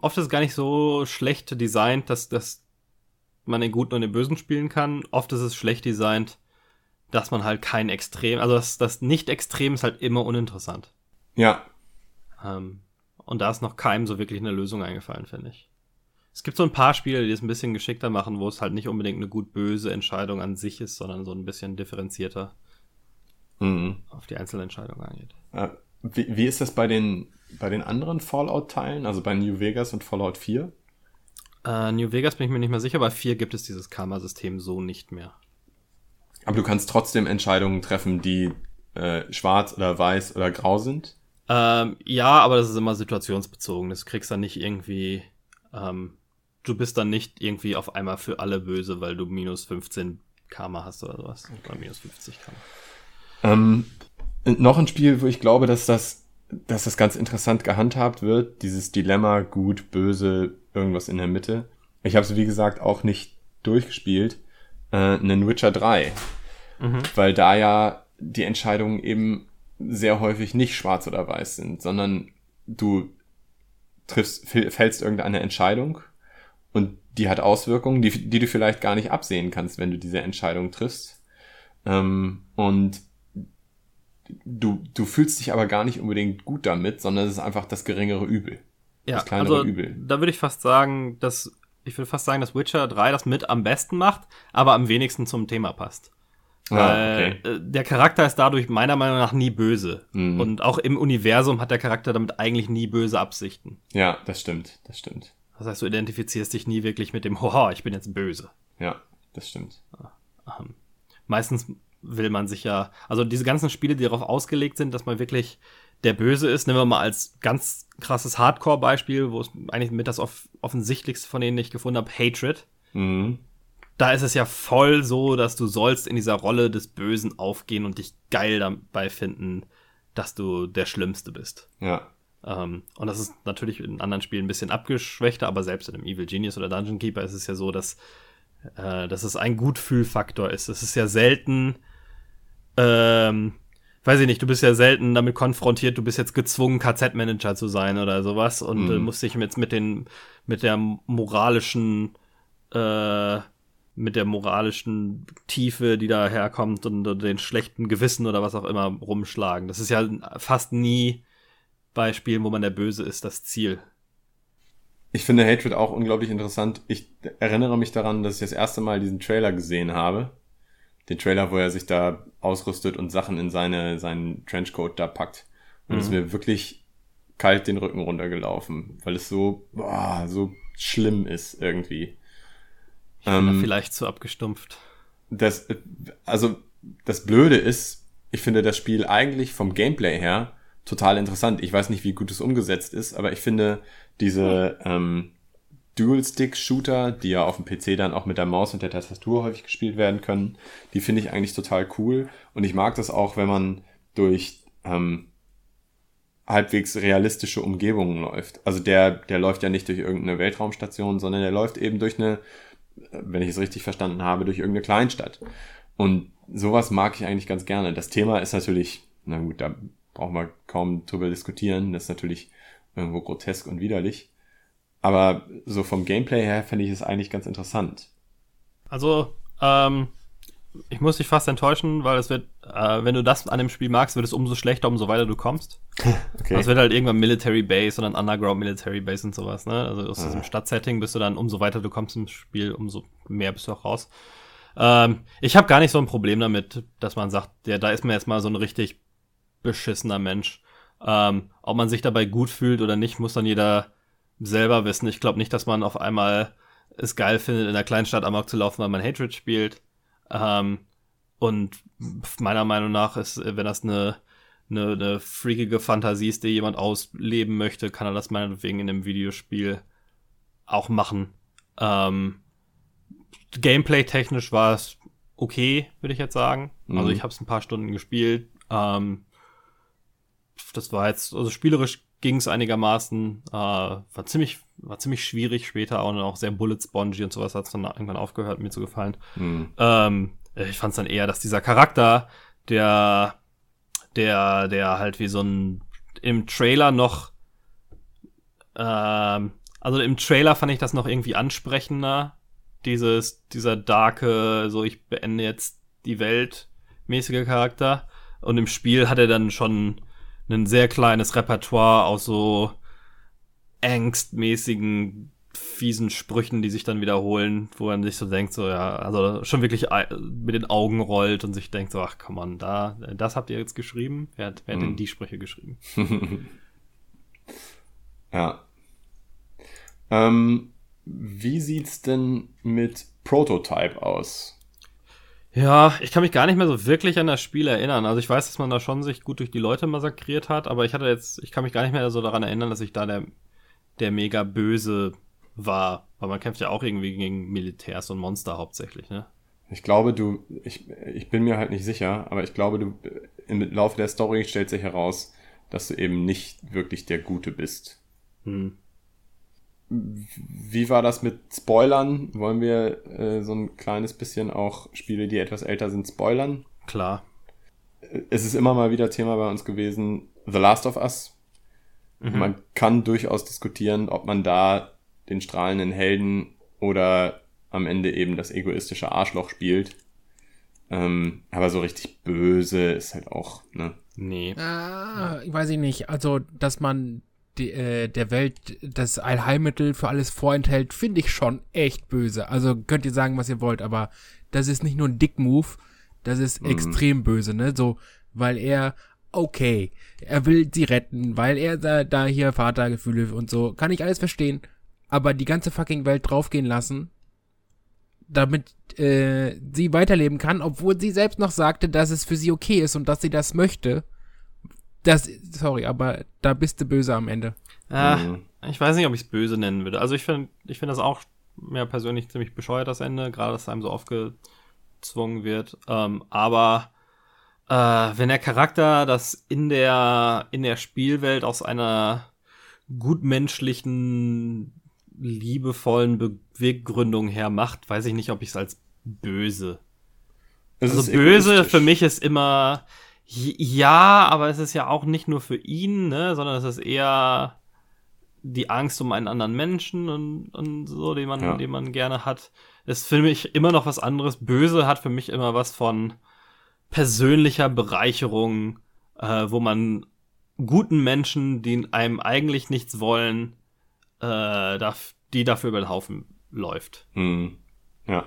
oft ist es gar nicht so schlecht designt, dass, dass man den Guten und den Bösen spielen kann. Oft ist es schlecht designt, dass man halt kein Extrem, also das, das Nicht-Extrem ist halt immer uninteressant. Ja, Ähm, und da ist noch keinem so wirklich eine Lösung eingefallen, finde ich. Es gibt so ein paar Spiele, die es ein bisschen geschickter machen, wo es halt nicht unbedingt eine gut-böse Entscheidung an sich ist, sondern so ein bisschen differenzierter mhm. auf die einzelne Entscheidung angeht. Äh, wie, wie ist das bei den, bei den anderen Fallout-Teilen, also bei New Vegas und Fallout 4? Äh, New Vegas bin ich mir nicht mehr sicher, bei 4 gibt es dieses Karma-System so nicht mehr. Aber du kannst trotzdem Entscheidungen treffen, die äh, schwarz oder weiß oder grau sind. Ähm, ja, aber das ist immer situationsbezogen. Das kriegst dann nicht irgendwie, ähm, du bist dann nicht irgendwie auf einmal für alle böse, weil du minus 15 Karma hast oder sowas. Oder minus 50 Karma. Ähm, noch ein Spiel, wo ich glaube, dass das, dass das ganz interessant gehandhabt wird. Dieses Dilemma, gut, böse, irgendwas in der Mitte. Ich habe es, wie gesagt, auch nicht durchgespielt. Äh, einen Witcher 3. Weil da ja die Entscheidungen eben sehr häufig nicht schwarz oder weiß sind, sondern du triffst, fällst irgendeine Entscheidung und die hat Auswirkungen, die, die du vielleicht gar nicht absehen kannst, wenn du diese Entscheidung triffst. Ähm, und du, du fühlst dich aber gar nicht unbedingt gut damit, sondern es ist einfach das geringere Übel. Ja, Das kleinere also Übel. da würde ich fast sagen, dass ich würde fast sagen, dass Witcher 3 das mit am besten macht, aber am wenigsten zum Thema passt. Ah, Weil okay. äh, der Charakter ist dadurch meiner Meinung nach nie böse. Mhm. Und auch im Universum hat der Charakter damit eigentlich nie böse Absichten. Ja, das stimmt, das stimmt. Das heißt, du identifizierst dich nie wirklich mit dem, hoha, ich bin jetzt böse. Ja, das stimmt. Ähm, meistens will man sich ja, also diese ganzen Spiele, die darauf ausgelegt sind, dass man wirklich der Böse ist, nehmen wir mal als ganz krasses Hardcore-Beispiel, wo es eigentlich mit das off offensichtlichste von denen ich gefunden habe, Hatred. Mhm. Da ist es ja voll so, dass du sollst in dieser Rolle des Bösen aufgehen und dich geil dabei finden, dass du der Schlimmste bist. Ja, Ähm, und das ist natürlich in anderen Spielen ein bisschen abgeschwächter, aber selbst in einem Evil Genius oder Dungeon Keeper ist es ja so, dass, äh, dass es ein Gutfühlfaktor ist. Es ist ja selten, ähm, weiß ich nicht, du bist ja selten damit konfrontiert, du bist jetzt gezwungen, KZ-Manager zu sein oder sowas und äh, Mhm. musst dich jetzt mit den, mit der moralischen, äh, mit der moralischen Tiefe, die da herkommt und, und den schlechten Gewissen oder was auch immer rumschlagen. Das ist ja fast nie bei Spielen, wo man der Böse ist, das Ziel. Ich finde Hatred auch unglaublich interessant. Ich erinnere mich daran, dass ich das erste Mal diesen Trailer gesehen habe. Den Trailer, wo er sich da ausrüstet und Sachen in seine, seinen Trenchcoat da packt. Und es ist mir wirklich kalt den Rücken runtergelaufen, weil es so, boah, so schlimm ist irgendwie. Ich bin Ähm, vielleicht zu abgestumpft. das, also das Blöde ist, ich finde das Spiel eigentlich vom Gameplay her total interessant. Ich weiß nicht, wie gut es umgesetzt ist, aber ich finde diese ähm, Dual-Stick-Shooter, die ja auf dem PC dann auch mit der Maus und der Tastatur häufig gespielt werden können, die finde ich eigentlich total cool. Und ich mag das auch, wenn man durch ähm, halbwegs realistische Umgebungen läuft. Also der, der läuft ja nicht durch irgendeine Weltraumstation, sondern der läuft eben durch eine, wenn ich es richtig verstanden habe, durch irgendeine Kleinstadt. Und sowas mag ich eigentlich ganz gerne. Das Thema ist natürlich, na gut, da brauchen wir kaum drüber diskutieren. Das ist natürlich irgendwo grotesk und widerlich. Aber so vom Gameplay her finde ich es eigentlich ganz interessant. Also, ähm, ich muss dich fast enttäuschen, weil es wird, äh, wenn du das an dem Spiel magst, wird es umso schlechter, umso weiter du kommst. Okay. Es wird halt irgendwann Military Base oder ein Underground Military Base und sowas, ne? Also aus Ah. diesem Stadtsetting bist du dann, umso weiter du kommst im Spiel, umso mehr bist du auch raus. Ähm, ich habe gar nicht so ein Problem damit, dass man sagt, ja, da ist mir jetzt mal so ein richtig beschissener Mensch. Ähm, ob man sich dabei gut fühlt oder nicht, muss dann jeder selber wissen. Ich glaube nicht, dass man auf einmal es geil findet, in der Kleinstadt Amok zu laufen, weil man Hatred spielt. Ähm, und meiner Meinung nach ist, wenn das eine, eine, eine freakige Fantasie ist, die jemand ausleben möchte, kann er das meinetwegen in einem Videospiel auch machen. Ähm, Gameplay-technisch war es okay, würde ich jetzt sagen. Also mhm. Also ich habe es ein paar Stunden gespielt. Ähm, das war jetzt, also spielerisch ging es einigermaßen, äh, war ziemlich, war ziemlich schwierig später auch noch sehr bullet spongy und sowas hat es dann irgendwann aufgehört, mir zu gefallen. Mhm. Ähm, ich fand es dann eher, dass dieser Charakter, der, der, der halt wie so ein im Trailer noch, ähm, also im Trailer fand ich das noch irgendwie ansprechender, dieses, dieser darke, so ich beende jetzt die Welt mäßige Charakter. Und im Spiel hat er dann schon ein sehr kleines Repertoire aus so angstmäßigen, fiesen Sprüchen, die sich dann wiederholen, wo man sich so denkt, so ja, also schon wirklich mit den Augen rollt und sich denkt, so, ach komm on, da, das habt ihr jetzt geschrieben? Wer hat, wer hat hm. denn die Sprüche geschrieben? ja. Ähm, wie sieht's denn mit Prototype aus? Ja, ich kann mich gar nicht mehr so wirklich an das Spiel erinnern. Also ich weiß, dass man da schon sich gut durch die Leute massakriert hat, aber ich hatte jetzt, ich kann mich gar nicht mehr so daran erinnern, dass ich da der, der mega böse war. Weil man kämpft ja auch irgendwie gegen Militärs und Monster hauptsächlich, ne? Ich glaube, du, ich, ich bin mir halt nicht sicher, aber ich glaube, du, im Laufe der Story stellt sich heraus, dass du eben nicht wirklich der Gute bist. Hm. Wie war das mit Spoilern? Wollen wir äh, so ein kleines bisschen auch Spiele, die etwas älter sind, spoilern? Klar. Es ist immer mal wieder Thema bei uns gewesen, The Last of Us. Mhm. Man kann durchaus diskutieren, ob man da den strahlenden Helden oder am Ende eben das egoistische Arschloch spielt. Ähm, aber so richtig böse ist halt auch, ne? Nee. Ah, ich weiß ich nicht. Also, dass man die, äh, der Welt das Allheilmittel für alles vorenthält, finde ich schon echt böse. Also könnt ihr sagen, was ihr wollt, aber das ist nicht nur ein Dick-Move, das ist mhm. extrem böse, ne? So, weil er, okay, er will sie retten, weil er da, da hier Vatergefühle und so, kann ich alles verstehen, aber die ganze fucking Welt draufgehen lassen, damit äh, sie weiterleben kann, obwohl sie selbst noch sagte, dass es für sie okay ist und dass sie das möchte das, sorry, aber da bist du böse am Ende. Ah, mhm. Ich weiß nicht, ob ich es böse nennen würde. Also ich finde ich finde das auch mir persönlich ziemlich bescheuert, das Ende, gerade dass einem so aufgezwungen wird. Ähm, aber äh, wenn der Charakter das in der, in der Spielwelt aus einer gutmenschlichen, liebevollen Beweggründung her macht, weiß ich nicht, ob ich es als böse. Also böse für mich ist immer, ja, aber es ist ja auch nicht nur für ihn, ne, sondern es ist eher die Angst um einen anderen Menschen und, und so, den man, ja. den man gerne hat. Ist für mich immer noch was anderes. Böse hat für mich immer was von persönlicher Bereicherung, äh, wo man guten Menschen, die einem eigentlich nichts wollen, äh, darf, die dafür über den Haufen läuft. Hm. Ja.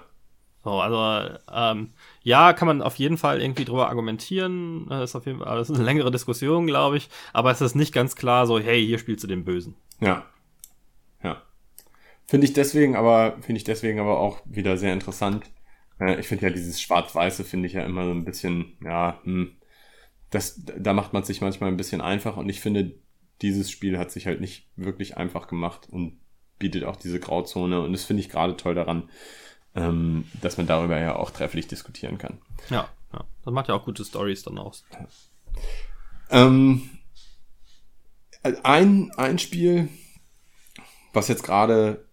So, also ähm, ja, kann man auf jeden Fall irgendwie drüber argumentieren. Das ist auf jeden Fall das ist eine längere Diskussion, glaube ich. Aber es ist nicht ganz klar so, hey, hier spielst du den Bösen. Ja. Ja. Finde ich deswegen aber, finde ich deswegen aber auch wieder sehr interessant. Äh, ich finde ja dieses Schwarz-Weiße finde ich ja immer so ein bisschen, ja, hm, das, da macht man sich manchmal ein bisschen einfach und ich finde, dieses Spiel hat sich halt nicht wirklich einfach gemacht und bietet auch diese Grauzone und das finde ich gerade toll daran ähm, dass man darüber ja auch trefflich diskutieren kann. Ja, ja. das macht ja auch gute Stories dann aus. Ähm, ein, ein Spiel, was jetzt gerade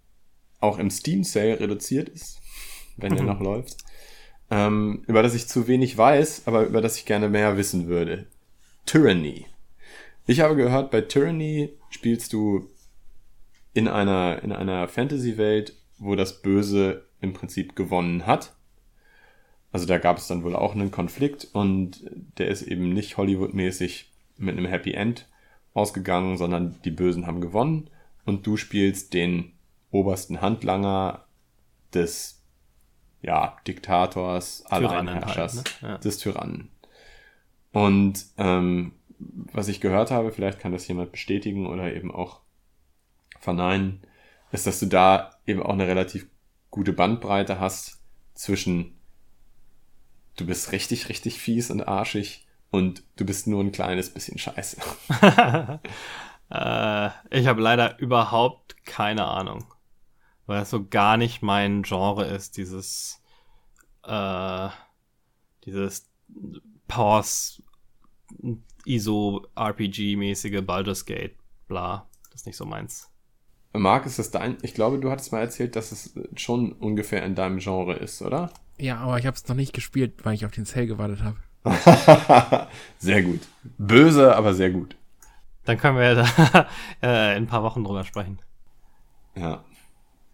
auch im Steam Sale reduziert ist, wenn er noch läuft, ähm, über das ich zu wenig weiß, aber über das ich gerne mehr wissen würde. Tyranny. Ich habe gehört, bei Tyranny spielst du in einer, in einer Fantasy-Welt, wo das Böse im Prinzip gewonnen hat. Also da gab es dann wohl auch einen Konflikt und der ist eben nicht Hollywood-mäßig mit einem Happy End ausgegangen, sondern die Bösen haben gewonnen und du spielst den obersten Handlanger des ja, Diktators, Alleinherrschers, halt, ne? ja. des Tyrannen. Und ähm, was ich gehört habe, vielleicht kann das jemand bestätigen oder eben auch verneinen, ist, dass du da eben auch eine relativ gute Bandbreite hast zwischen du bist richtig, richtig fies und arschig und du bist nur ein kleines bisschen scheiße. äh, ich habe leider überhaupt keine Ahnung, weil das so gar nicht mein Genre ist, dieses äh, dieses Pause ISO RPG mäßige Baldur's Gate bla, das ist nicht so meins. Marc, ist das dein? Ich glaube, du hattest mal erzählt, dass es schon ungefähr in deinem Genre ist, oder? Ja, aber ich habe es noch nicht gespielt, weil ich auf den Sale gewartet habe. sehr gut. Böse, aber sehr gut. Dann können wir ja da äh, in ein paar Wochen drüber sprechen. Ja.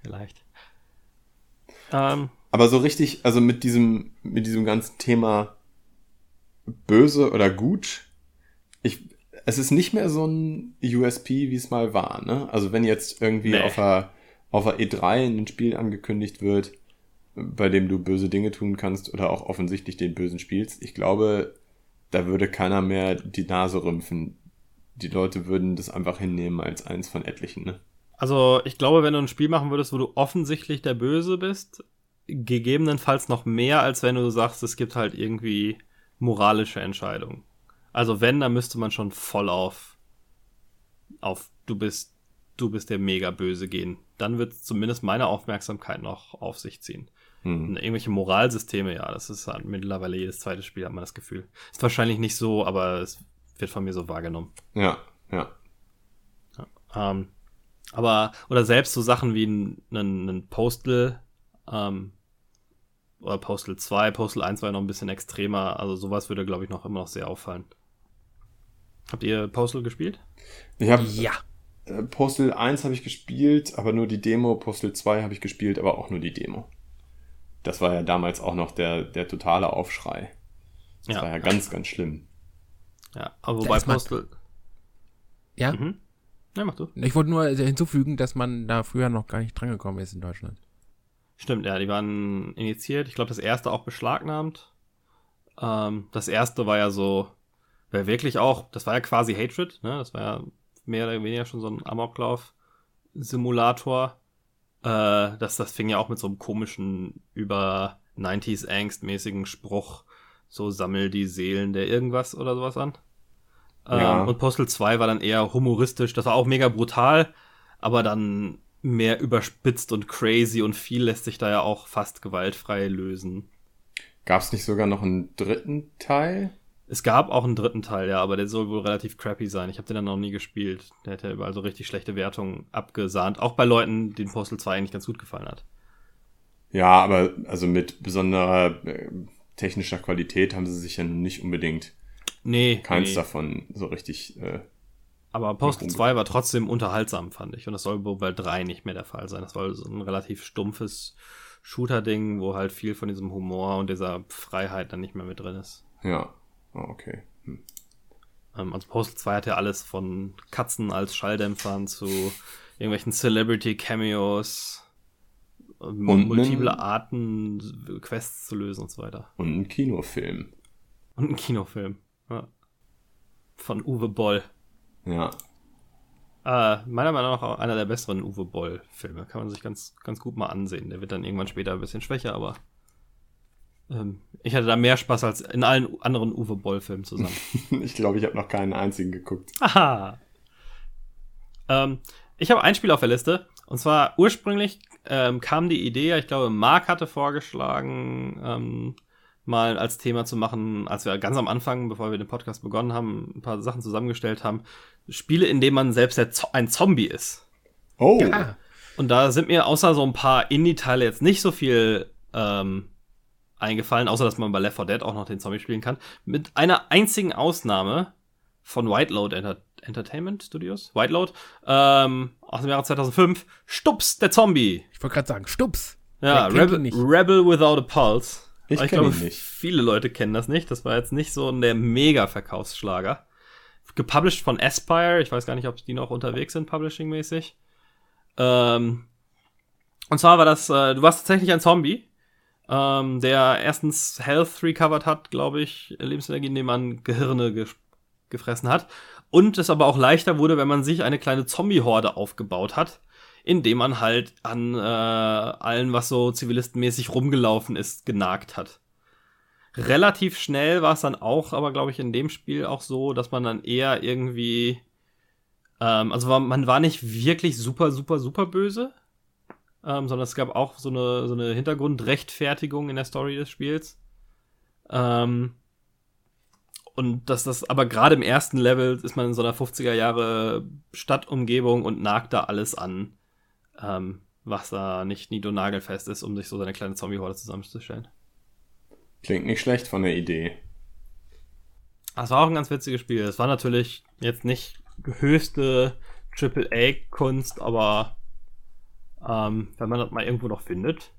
Vielleicht. Ähm, aber so richtig, also mit diesem, mit diesem ganzen Thema böse oder gut, ich, es ist nicht mehr so ein USP, wie es mal war, ne? Also wenn jetzt irgendwie nee. auf der, auf der E3 ein Spiel angekündigt wird, bei dem du böse Dinge tun kannst oder auch offensichtlich den Bösen spielst. Ich glaube, da würde keiner mehr die Nase rümpfen. Die Leute würden das einfach hinnehmen als eins von etlichen, ne? Also, ich glaube, wenn du ein Spiel machen würdest, wo du offensichtlich der Böse bist, gegebenenfalls noch mehr, als wenn du sagst, es gibt halt irgendwie moralische Entscheidungen. Also, wenn, dann müsste man schon voll auf, auf du bist, du bist der mega Böse gehen. Dann wird zumindest meine Aufmerksamkeit noch auf sich ziehen. Hm. Irgendwelche Moralsysteme, ja, das ist halt mittlerweile jedes zweite Spiel, hat man das Gefühl. Ist wahrscheinlich nicht so, aber es wird von mir so wahrgenommen. Ja, ja. ja ähm, aber, oder selbst so Sachen wie ein, ein, ein Postal, ähm, oder Postal 2, Postal 1 war ja noch ein bisschen extremer, also sowas würde, glaube ich, noch immer noch sehr auffallen. Habt ihr Postal gespielt? Ich habe ja. Äh, Postal 1 habe ich gespielt, aber nur die Demo. Postal 2 habe ich gespielt, aber auch nur die Demo. Das war ja damals auch noch der, der totale Aufschrei. Das ja. war ja ganz, ganz schlimm. Ja, aber wobei Postal. Ja? Mhm. Ja, mach du. Ich wollte nur hinzufügen, dass man da früher noch gar nicht drangekommen ist in Deutschland. Stimmt, ja, die waren initiiert. Ich glaube, das erste auch beschlagnahmt. Ähm, das erste war ja so, war wirklich auch, das war ja quasi Hatred, ne? Das war ja mehr oder weniger schon so ein Amoklauf-Simulator. Äh, das, das fing ja auch mit so einem komischen, über 90s Angst-mäßigen Spruch, so sammel die Seelen der irgendwas oder sowas an. Ja. Ähm, und Postal 2 war dann eher humoristisch, das war auch mega brutal, aber dann mehr überspitzt und crazy und viel lässt sich da ja auch fast gewaltfrei lösen. Gab es nicht sogar noch einen dritten Teil? Es gab auch einen dritten Teil, ja, aber der soll wohl relativ crappy sein. Ich habe den dann noch nie gespielt. Der hätte überall so richtig schlechte Wertungen abgesahnt. Auch bei Leuten, denen Postal 2 eigentlich ganz gut gefallen hat. Ja, aber also mit besonderer äh, technischer Qualität haben sie sich ja nicht unbedingt nee, keins nee. davon so richtig. Äh, aber Postal 2 war trotzdem unterhaltsam, fand ich. Und das soll wohl bei 3 nicht mehr der Fall sein. Das war so ein relativ stumpfes Shooter-Ding, wo halt viel von diesem Humor und dieser Freiheit dann nicht mehr mit drin ist. Ja, Oh, okay. Hm. Ähm, also Postal 2 hat ja alles von Katzen als Schalldämpfern zu irgendwelchen Celebrity-Cameos, und multiple einen, Arten, Quests zu lösen und so weiter. Und ein Kinofilm. Und ein Kinofilm, ja. Von Uwe Boll. Ja. Äh, meiner Meinung nach auch einer der besseren Uwe Boll-Filme. Kann man sich ganz, ganz gut mal ansehen. Der wird dann irgendwann später ein bisschen schwächer, aber ähm, ich hatte da mehr Spaß als in allen anderen Uwe Boll-Filmen zusammen. ich glaube, ich habe noch keinen einzigen geguckt. Aha. Ähm, ich habe ein Spiel auf der Liste. Und zwar ursprünglich ähm, kam die Idee, ich glaube, Marc hatte vorgeschlagen, ähm, mal als Thema zu machen, als wir ganz am Anfang, bevor wir den Podcast begonnen haben, ein paar Sachen zusammengestellt haben. Spiele, in denen man selbst ein Zombie ist. Oh. Ja. Und da sind mir außer so ein paar Indie-Teile jetzt nicht so viel ähm, eingefallen, außer dass man bei Left 4 Dead auch noch den Zombie spielen kann. Mit einer einzigen Ausnahme von White Load Enter Entertainment Studios, White Load, ähm, aus dem Jahre 2005, Stups, der Zombie. Ich wollte gerade sagen, Stups. Ja, Rebel, Rebel Without a Pulse. Ich, ich glaube, nicht. viele Leute kennen das nicht. Das war jetzt nicht so der Mega-Verkaufsschlager. Gepublished von Aspire. Ich weiß gar nicht, ob die noch unterwegs sind, publishing-mäßig. Ähm, und zwar war das, äh, du warst tatsächlich ein Zombie ähm, der erstens Health recovered hat, glaube ich, Lebensenergie, indem man Gehirne ge gefressen hat. Und es aber auch leichter wurde, wenn man sich eine kleine Zombie-Horde aufgebaut hat, indem man halt an äh, allen, was so zivilistenmäßig rumgelaufen ist, genagt hat. relativ schnell war es dann auch, aber glaube ich in dem Spiel auch so, dass man dann eher irgendwie, ähm, also man war nicht wirklich super, super, super böse, ähm, sondern es gab auch so eine, so eine Hintergrundrechtfertigung in der Story des Spiels. Ähm, und dass das, aber gerade im ersten Level ist man in so einer 50er Jahre Stadtumgebung und nagt da alles an, ähm, was da nicht nied- und nagelfest ist, um sich so seine kleine Zombie-Horde zusammenzustellen. Klingt nicht schlecht von der Idee. Das war auch ein ganz witziges Spiel. Es war natürlich jetzt nicht höchste AAA-Kunst, aber ähm, wenn man das mal irgendwo noch findet,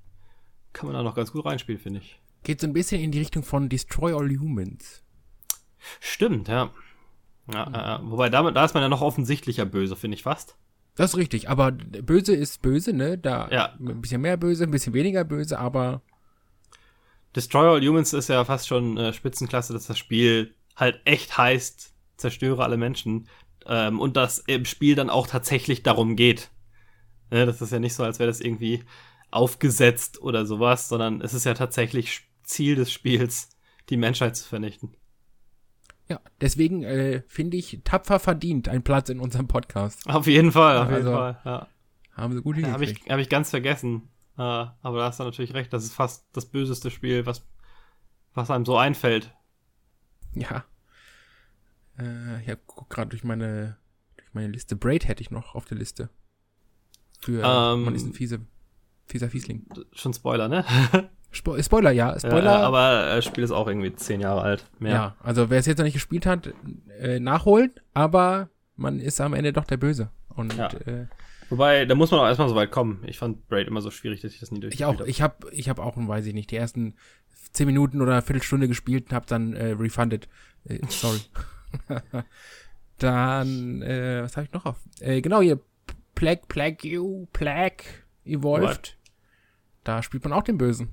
kann man da noch ganz gut reinspielen, finde ich. Geht so ein bisschen in die Richtung von Destroy All Humans. Stimmt, ja. ja äh, wobei damit, da ist man ja noch offensichtlicher böse, finde ich fast. Das ist richtig, aber böse ist böse, ne? Da Ja. ein bisschen mehr böse, ein bisschen weniger böse, aber Destroy All Humans ist ja fast schon äh, Spitzenklasse, dass das Spiel halt echt heißt, zerstöre alle Menschen. Ähm, und dass im Spiel dann auch tatsächlich darum geht. Ne, das ist ja nicht so, als wäre das irgendwie aufgesetzt oder sowas, sondern es ist ja tatsächlich Ziel des Spiels, die Menschheit zu vernichten. Ja, deswegen äh, finde ich tapfer verdient ein Platz in unserem Podcast. Auf jeden Fall, auf jeden Also, Fall. Ja. Haben sie gut Ja, Habe hingekriegt. ich, hab ich ganz vergessen. Äh, aber da hast du natürlich recht, das ist fast das böseste Spiel, was, was einem so einfällt. Ja. Äh, ich guck gerade durch meine, durch meine Liste. Braid hätte ich noch auf der Liste. Für, Ähm, man ist ein fiese, fieser Fiesling. Schon Spoiler, ne? Spo Spoiler, ja. Spoiler. Ja, aber das Spiel ist auch irgendwie zehn Jahre alt. Mehr. ja, also wer es jetzt noch nicht gespielt hat, äh, nachholen, aber man ist am Ende doch der Böse. Und Ja. äh, Wobei, da muss man auch erstmal so weit kommen. Ich fand Braid immer so schwierig, dass ich das nie ich durchgespielt auch, hab. ich habe ich hab auch, weiß ich nicht, die ersten zehn Minuten oder eine Viertelstunde gespielt und habe dann äh, refunded. Äh, sorry. dann, äh, was habe ich noch auf? Äh, genau, hier, Plague, Plague You, Plague Evolved. What? Da spielt man auch den Bösen.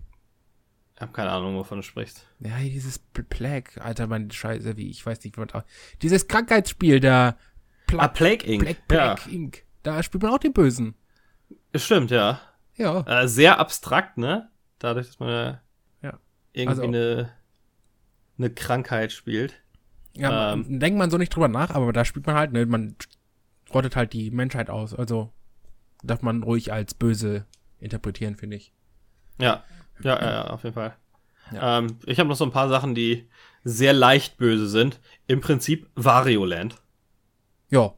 Ich habe keine Ahnung, wovon du sprichst. Ja, dieses Pl- Plague, Alter, mein Scheiße, wie, ich weiß nicht, wie man auch. Dieses Krankheitsspiel da. Pla Ah, Plague Inc. Plague, Plague Inc. Da spielt man auch den Bösen. ja, stimmt, ja. Ja. Äh, sehr abstrakt, ne? Dadurch, dass man ja, Ja. irgendwie Also- eine, eine Krankheit spielt. Ja, Ähm. denkt man so nicht drüber nach, aber da spielt man halt, ne, man rottet halt die Menschheit aus. Also darf man ruhig als böse interpretieren, finde ich. Ja, ja, ja, ja auf jeden Fall. Ja. Ähm, ich habe noch so ein paar Sachen, die sehr leicht böse sind. Im Prinzip Wario Land. Ja,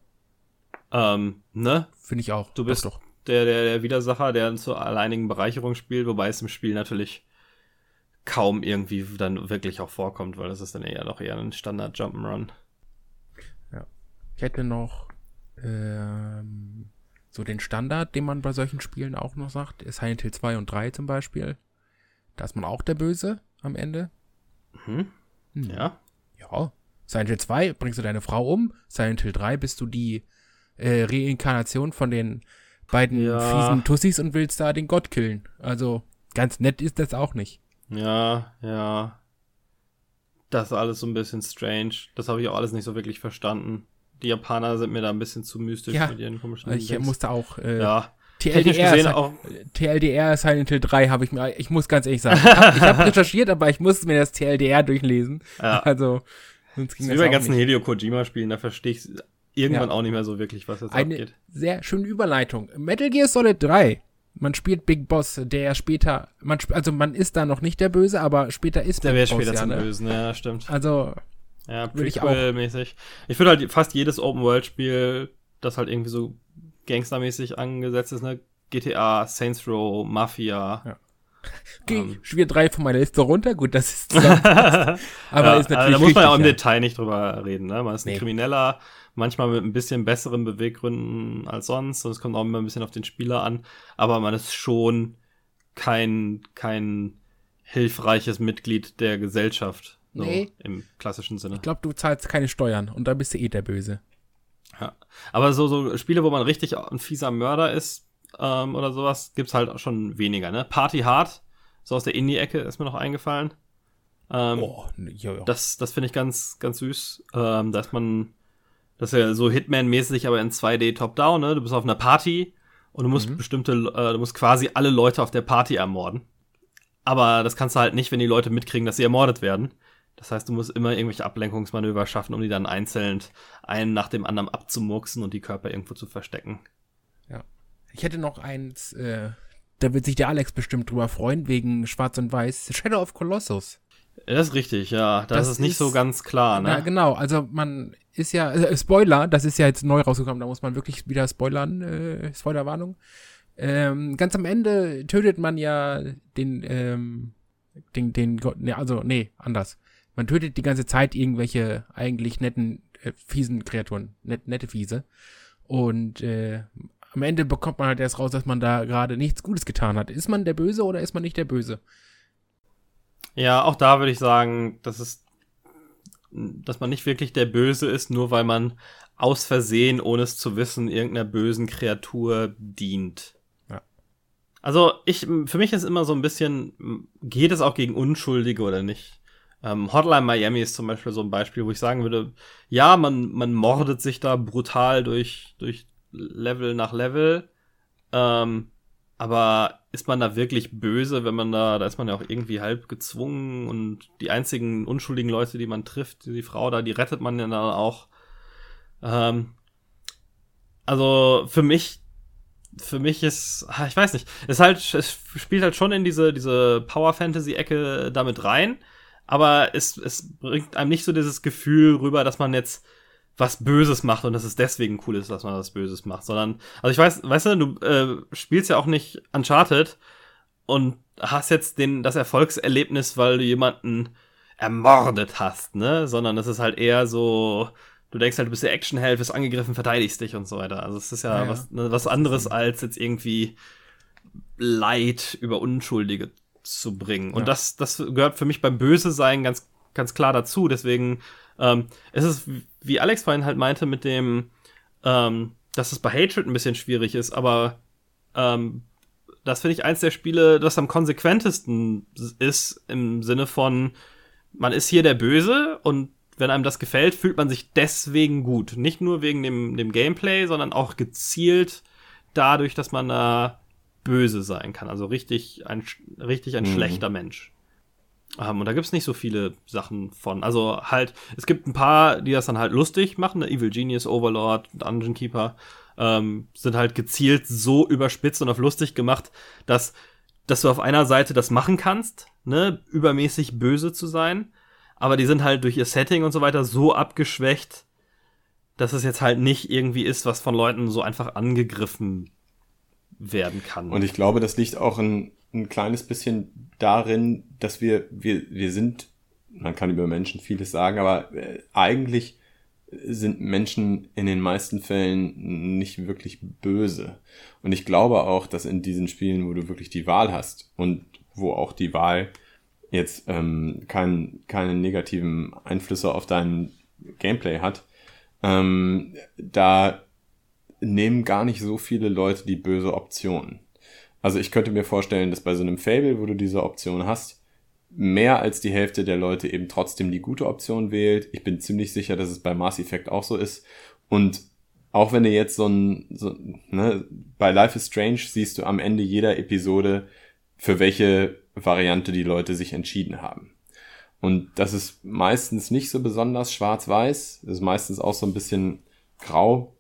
Ähm, ne? finde ich auch. Du bist doch, doch. Der, der, der Widersacher, der zur alleinigen Bereicherung spielt, wobei es im Spiel natürlich kaum irgendwie dann wirklich auch vorkommt, weil das ist dann eher doch eher ein Standard Jump'n'Run. Ich hätte noch ähm, so den Standard, den man bei solchen Spielen auch noch sagt, ist Silent Hill 2 und 3 zum Beispiel. Da ist man auch der Böse am Ende. Hm? Hm. Ja. Ja. Silent Hill 2 bringst du deine Frau um. Silent Hill 3 bist du die äh, Reinkarnation von den beiden Ja. fiesen Tussis und willst da den Gott killen. Also ganz nett ist das auch nicht. Ja, ja. Das ist alles so ein bisschen strange. Das habe ich auch alles nicht so wirklich verstanden. Die Japaner sind mir da ein bisschen zu mystisch Ja. mit ihren komischen Ich äh, Dings. musste auch äh, Ja. TLDR, gesehen Si- auch. TLDR Silent Hill 3 habe ich mir, ich muss ganz ehrlich sagen, ich habe hab recherchiert, aber ich musste mir das TLDR durchlesen. Ja. Also, sonst Das ging ist das, wie bei ganzen nicht. Hideo Kojima-Spielen, da verstehe ich irgendwann Ja. auch nicht mehr so wirklich, was jetzt Eine abgeht. sehr schöne Überleitung. Metal Gear Solid 3. Man spielt Big Boss, der später, man, sp- also man ist da noch nicht der Böse, aber später ist Der Big Boss, später ja, zum ne? Bösen, ja, stimmt. Also, Ja, Würde ich Prequel-mäßig. Ich finde halt fast jedes Open-World-Spiel, das halt irgendwie so gangstermäßig angesetzt ist, ne? GTA, Saints Row, Mafia. Ja. Ähm. ich wieder drei von meiner Liste runter. Gut, das ist aber ja, ist natürlich also da muss man ja auch im Detail nicht drüber reden, ne? Man ist ein Nee. Krimineller, manchmal mit ein bisschen besseren Beweggründen als sonst und es kommt auch immer ein bisschen auf den Spieler an, aber man ist schon kein, kein hilfreiches Mitglied der Gesellschaft. So Nee. Im klassischen Sinne. Ich glaube, du zahlst keine Steuern und da bist du eh der Böse. Ja. Aber so, so Spiele, wo man richtig ein fieser Mörder ist ähm, oder sowas, gibt's halt auch schon weniger, ne? Party Hard, so aus der Indie-Ecke ist mir noch eingefallen. Ähm, ne, ja, ja. Das, das finde ich ganz, ganz süß. Ähm, dass man, das ist ja so Hitman-mäßig, aber in 2D Top-Down, ne? Du bist auf einer Party und du musst Mhm. bestimmte, äh, du musst quasi alle Leute auf der Party ermorden. Aber das kannst du halt nicht, wenn die Leute mitkriegen, dass sie ermordet werden. Das heißt, du musst immer irgendwelche Ablenkungsmanöver schaffen, um die dann einzeln einen nach dem anderen abzumurksen und die Körper irgendwo zu verstecken. Ja. Ich hätte noch eins, äh, da wird sich der Alex bestimmt drüber freuen, wegen Schwarz und Weiß. Shadow of Colossus. Das ist richtig, ja. Das, das ist nicht ist, so ganz klar, ne? Ja, genau. Also man ist ja, äh, Spoiler, das ist ja jetzt neu rausgekommen, da muss man wirklich wieder spoilern, äh, Spoilerwarnung. Ähm, ganz am Ende tötet man ja den, ähm, den, den Gott, ne, also, nee, anders. Man tötet die ganze Zeit irgendwelche eigentlich netten, äh, fiesen Kreaturen, net, nette Fiese. Und äh, am Ende bekommt man halt erst raus, dass man da gerade nichts Gutes getan hat. Ist man der Böse oder ist man nicht der Böse? Ja, auch da würde ich sagen, dass es, dass man nicht wirklich der Böse ist, nur weil man aus Versehen, ohne es zu wissen, irgendeiner bösen Kreatur dient. Ja. Also ich, für mich ist immer so ein bisschen, geht es auch gegen Unschuldige oder nicht? Ähm, Hotline Miami ist zum Beispiel so ein Beispiel, wo ich sagen würde, ja, man, man mordet sich da brutal durch, durch Level nach Level. Ähm, aber ist man da wirklich böse, wenn man da, da ist man ja auch irgendwie halb gezwungen und die einzigen unschuldigen Leute, die man trifft, die Frau da, die rettet man ja dann auch. Ähm, also für mich, für mich ist, ah, ich weiß nicht, es halt, es spielt halt schon in diese, diese Power Fantasy Ecke damit rein, aber es, es bringt einem nicht so dieses Gefühl rüber, dass man jetzt was Böses macht und dass es deswegen cool ist, dass man was Böses macht, sondern, also ich weiß, weißt du, du äh, spielst ja auch nicht Uncharted und hast jetzt den, das Erfolgserlebnis, weil du jemanden ermordet hast, ne, sondern es ist halt eher so, du denkst halt, du bist der Actionheld, wirst angegriffen, verteidigst dich und so weiter. Also es ist ja, ja, Was, ne, was anderes als jetzt irgendwie Leid über Unschuldige zu bringen. Und ja. das, das gehört für mich beim Böse sein ganz, ganz klar dazu. Deswegen ähm, es ist, wie Alex vorhin halt meinte, mit dem, ähm, dass es bei Hatred ein bisschen schwierig ist, aber ähm, das finde ich eins der Spiele, das am konsequentesten ist, im Sinne von, man ist hier der Böse und wenn einem das gefällt, fühlt man sich deswegen gut. Nicht nur wegen dem, dem Gameplay, sondern auch gezielt dadurch, dass man da böse sein kann. Also richtig ein, richtig ein mhm. schlechter Mensch. Um, und da gibt's nicht so viele Sachen von. Also halt, es gibt ein paar, die das dann halt lustig machen. Ne? Evil Genius, Overlord, Dungeon Keeper ähm, sind halt gezielt so überspitzt und auf lustig gemacht, dass, dass du auf einer Seite das machen kannst, ne, übermäßig böse zu sein. Aber die sind halt durch ihr Setting und so weiter so abgeschwächt, dass es jetzt halt nicht irgendwie ist, was von Leuten so einfach angegriffen werden kann. Und ich glaube, das liegt auch in, ein kleines bisschen darin, dass wir, wir, wir sind, man kann über Menschen vieles sagen, aber äh, eigentlich sind Menschen in den meisten Fällen nicht wirklich böse. Und ich glaube auch, dass in diesen Spielen, wo du wirklich die Wahl hast und wo auch die Wahl jetzt ähm, kein, keine negativen Einflüsse auf dein Gameplay hat, ähm, da nehmen gar nicht so viele Leute die böse Option. Also ich könnte mir vorstellen, dass bei so einem Fable, wo du diese Option hast, mehr als die Hälfte der Leute eben trotzdem die gute Option wählt. Ich bin ziemlich sicher, dass es bei Mass Effect auch so ist. Und auch wenn du jetzt so ein, so, ne, bei Life is Strange siehst du am Ende jeder Episode, für welche Variante die Leute sich entschieden haben. Und das ist meistens nicht so besonders schwarz-weiß, ist meistens auch so ein bisschen grau.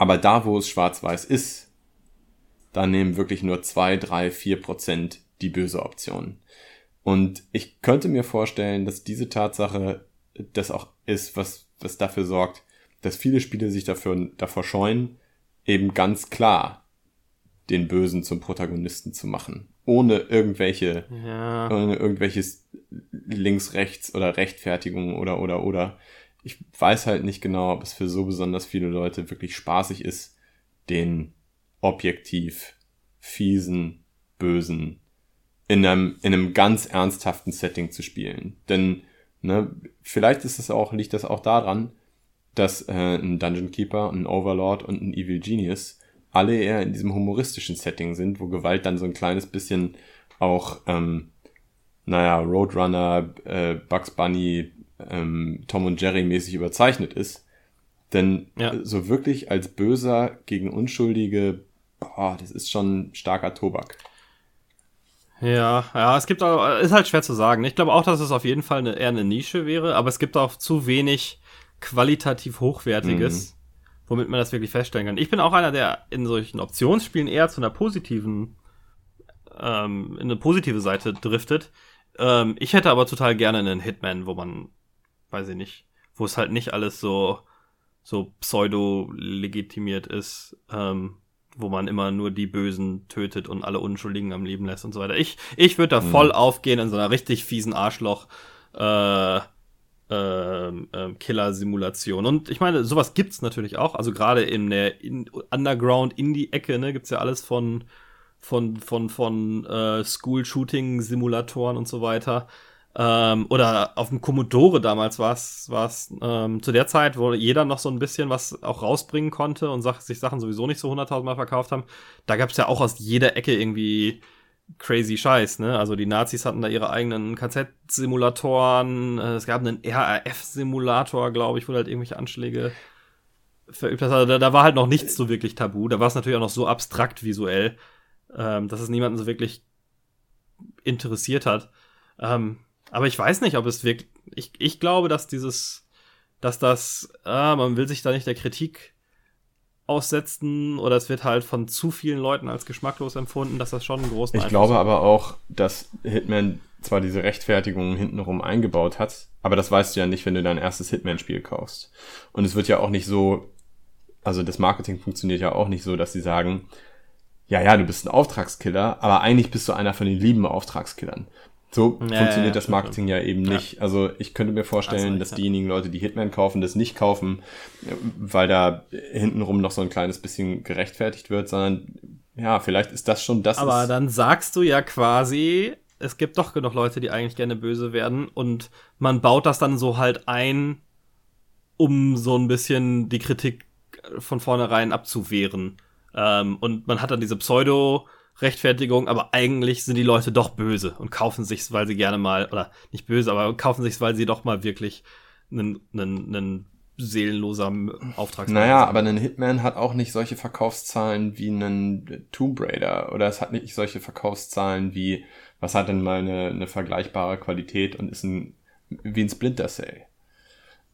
Aber da, wo es schwarz-weiß ist, da nehmen wirklich nur zwei, drei, vier Prozent die böse Option. Und ich könnte mir vorstellen, dass diese Tatsache das auch ist, was, was dafür sorgt, dass viele Spiele sich dafür, davor scheuen, eben ganz klar den Bösen zum Protagonisten zu machen. Ohne irgendwelche, ja. ohne irgendwelches links, rechts oder Rechtfertigung oder, oder, oder. Ich weiß halt nicht genau, ob es für so besonders viele Leute wirklich spaßig ist, den objektiv fiesen, bösen in einem, in einem ganz ernsthaften Setting zu spielen. Denn ne, vielleicht ist es auch, liegt das auch daran, dass äh, ein Dungeon Keeper, ein Overlord und ein Evil Genius alle eher in diesem humoristischen Setting sind, wo Gewalt dann so ein kleines bisschen auch, ähm, naja, Roadrunner, äh, Bugs Bunny, ähm, Tom und Jerry mäßig überzeichnet ist. Denn ja. so wirklich als Böser gegen Unschuldige boah, das ist schon starker Tobak. Ja, ja, es gibt auch, ist halt schwer zu sagen. Ich glaube auch, dass es auf jeden Fall eine, eher eine Nische wäre, aber es gibt auch zu wenig qualitativ Hochwertiges, mhm. womit man das wirklich feststellen kann. Ich bin auch einer, der in solchen Optionsspielen eher zu einer positiven, ähm, in eine positive Seite driftet. Ähm, ich hätte aber total gerne einen Hitman, wo man, weiß ich nicht, wo es halt nicht alles so, so pseudo-legitimiert ist, ähm, wo man immer nur die Bösen tötet und alle Unschuldigen am Leben lässt und so weiter. Ich, ich würde da mhm. voll aufgehen in so einer richtig fiesen Arschloch, äh, ähm, ähm, Killer-Simulation. Und ich meine, sowas gibt's natürlich auch. Also gerade in der in Underground-Indie-Ecke, ne, gibt's ja alles von von von von äh, School-Shooting-Simulatoren und so weiter. Ähm, oder auf dem Commodore damals war es ähm, zu der Zeit, wo jeder noch so ein bisschen was auch rausbringen konnte und sich Sachen sowieso nicht so 100.000 Mal verkauft haben. Da gab's ja auch aus jeder Ecke irgendwie crazy Scheiß, ne? Also die Nazis hatten da ihre eigenen KZ-Simulatoren, äh, es gab einen RAF-Simulator, glaube ich, wo halt irgendwelche Anschläge verübt hast. Also da, da, war halt noch nichts so wirklich tabu. Da war es natürlich auch noch so abstrakt visuell, ähm, dass es niemanden so wirklich interessiert hat. Ähm, aber ich weiß nicht, ob es wirklich. Ich, ich glaube, dass dieses, dass das, ah, man will sich da nicht der Kritik aussetzen oder es wird halt von zu vielen Leuten als geschmacklos empfunden, dass das schon einen großen Ich glaube hat. aber auch, dass Hitman zwar diese Rechtfertigung hintenrum eingebaut hat, aber das weißt du ja nicht, wenn du dein erstes Hitman-Spiel kaufst. Und es wird ja auch nicht so, also das Marketing funktioniert ja auch nicht so, dass sie sagen, ja, ja, du bist ein Auftragskiller, aber eigentlich bist du einer von den lieben Auftragskillern. So ja, funktioniert ja, das Marketing ja eben nicht. Also ich könnte mir vorstellen, dass diejenigen Leute, die Hitman kaufen, das nicht kaufen, weil da hintenrum noch so ein kleines bisschen gerechtfertigt wird, sondern ja, vielleicht ist das schon das. Aber dann sagst du ja quasi, es gibt doch genug Leute, die eigentlich gerne böse werden und man baut das dann so halt ein, um so ein bisschen die Kritik von vornherein abzuwehren. Ähm, und man hat dann diese Pseudo- Rechtfertigung, aber eigentlich sind die Leute doch böse und kaufen sich's, weil sie gerne mal, oder nicht böse, aber kaufen sich's, weil sie doch mal wirklich einen, einen, einen seelenloser Auftrag Naja, aber ein Hitman hat auch nicht solche Verkaufszahlen wie ein Tomb Raider oder es hat nicht solche Verkaufszahlen wie, was hat denn mal eine, eine vergleichbare Qualität und ist ein, wie ein Splinter Cell.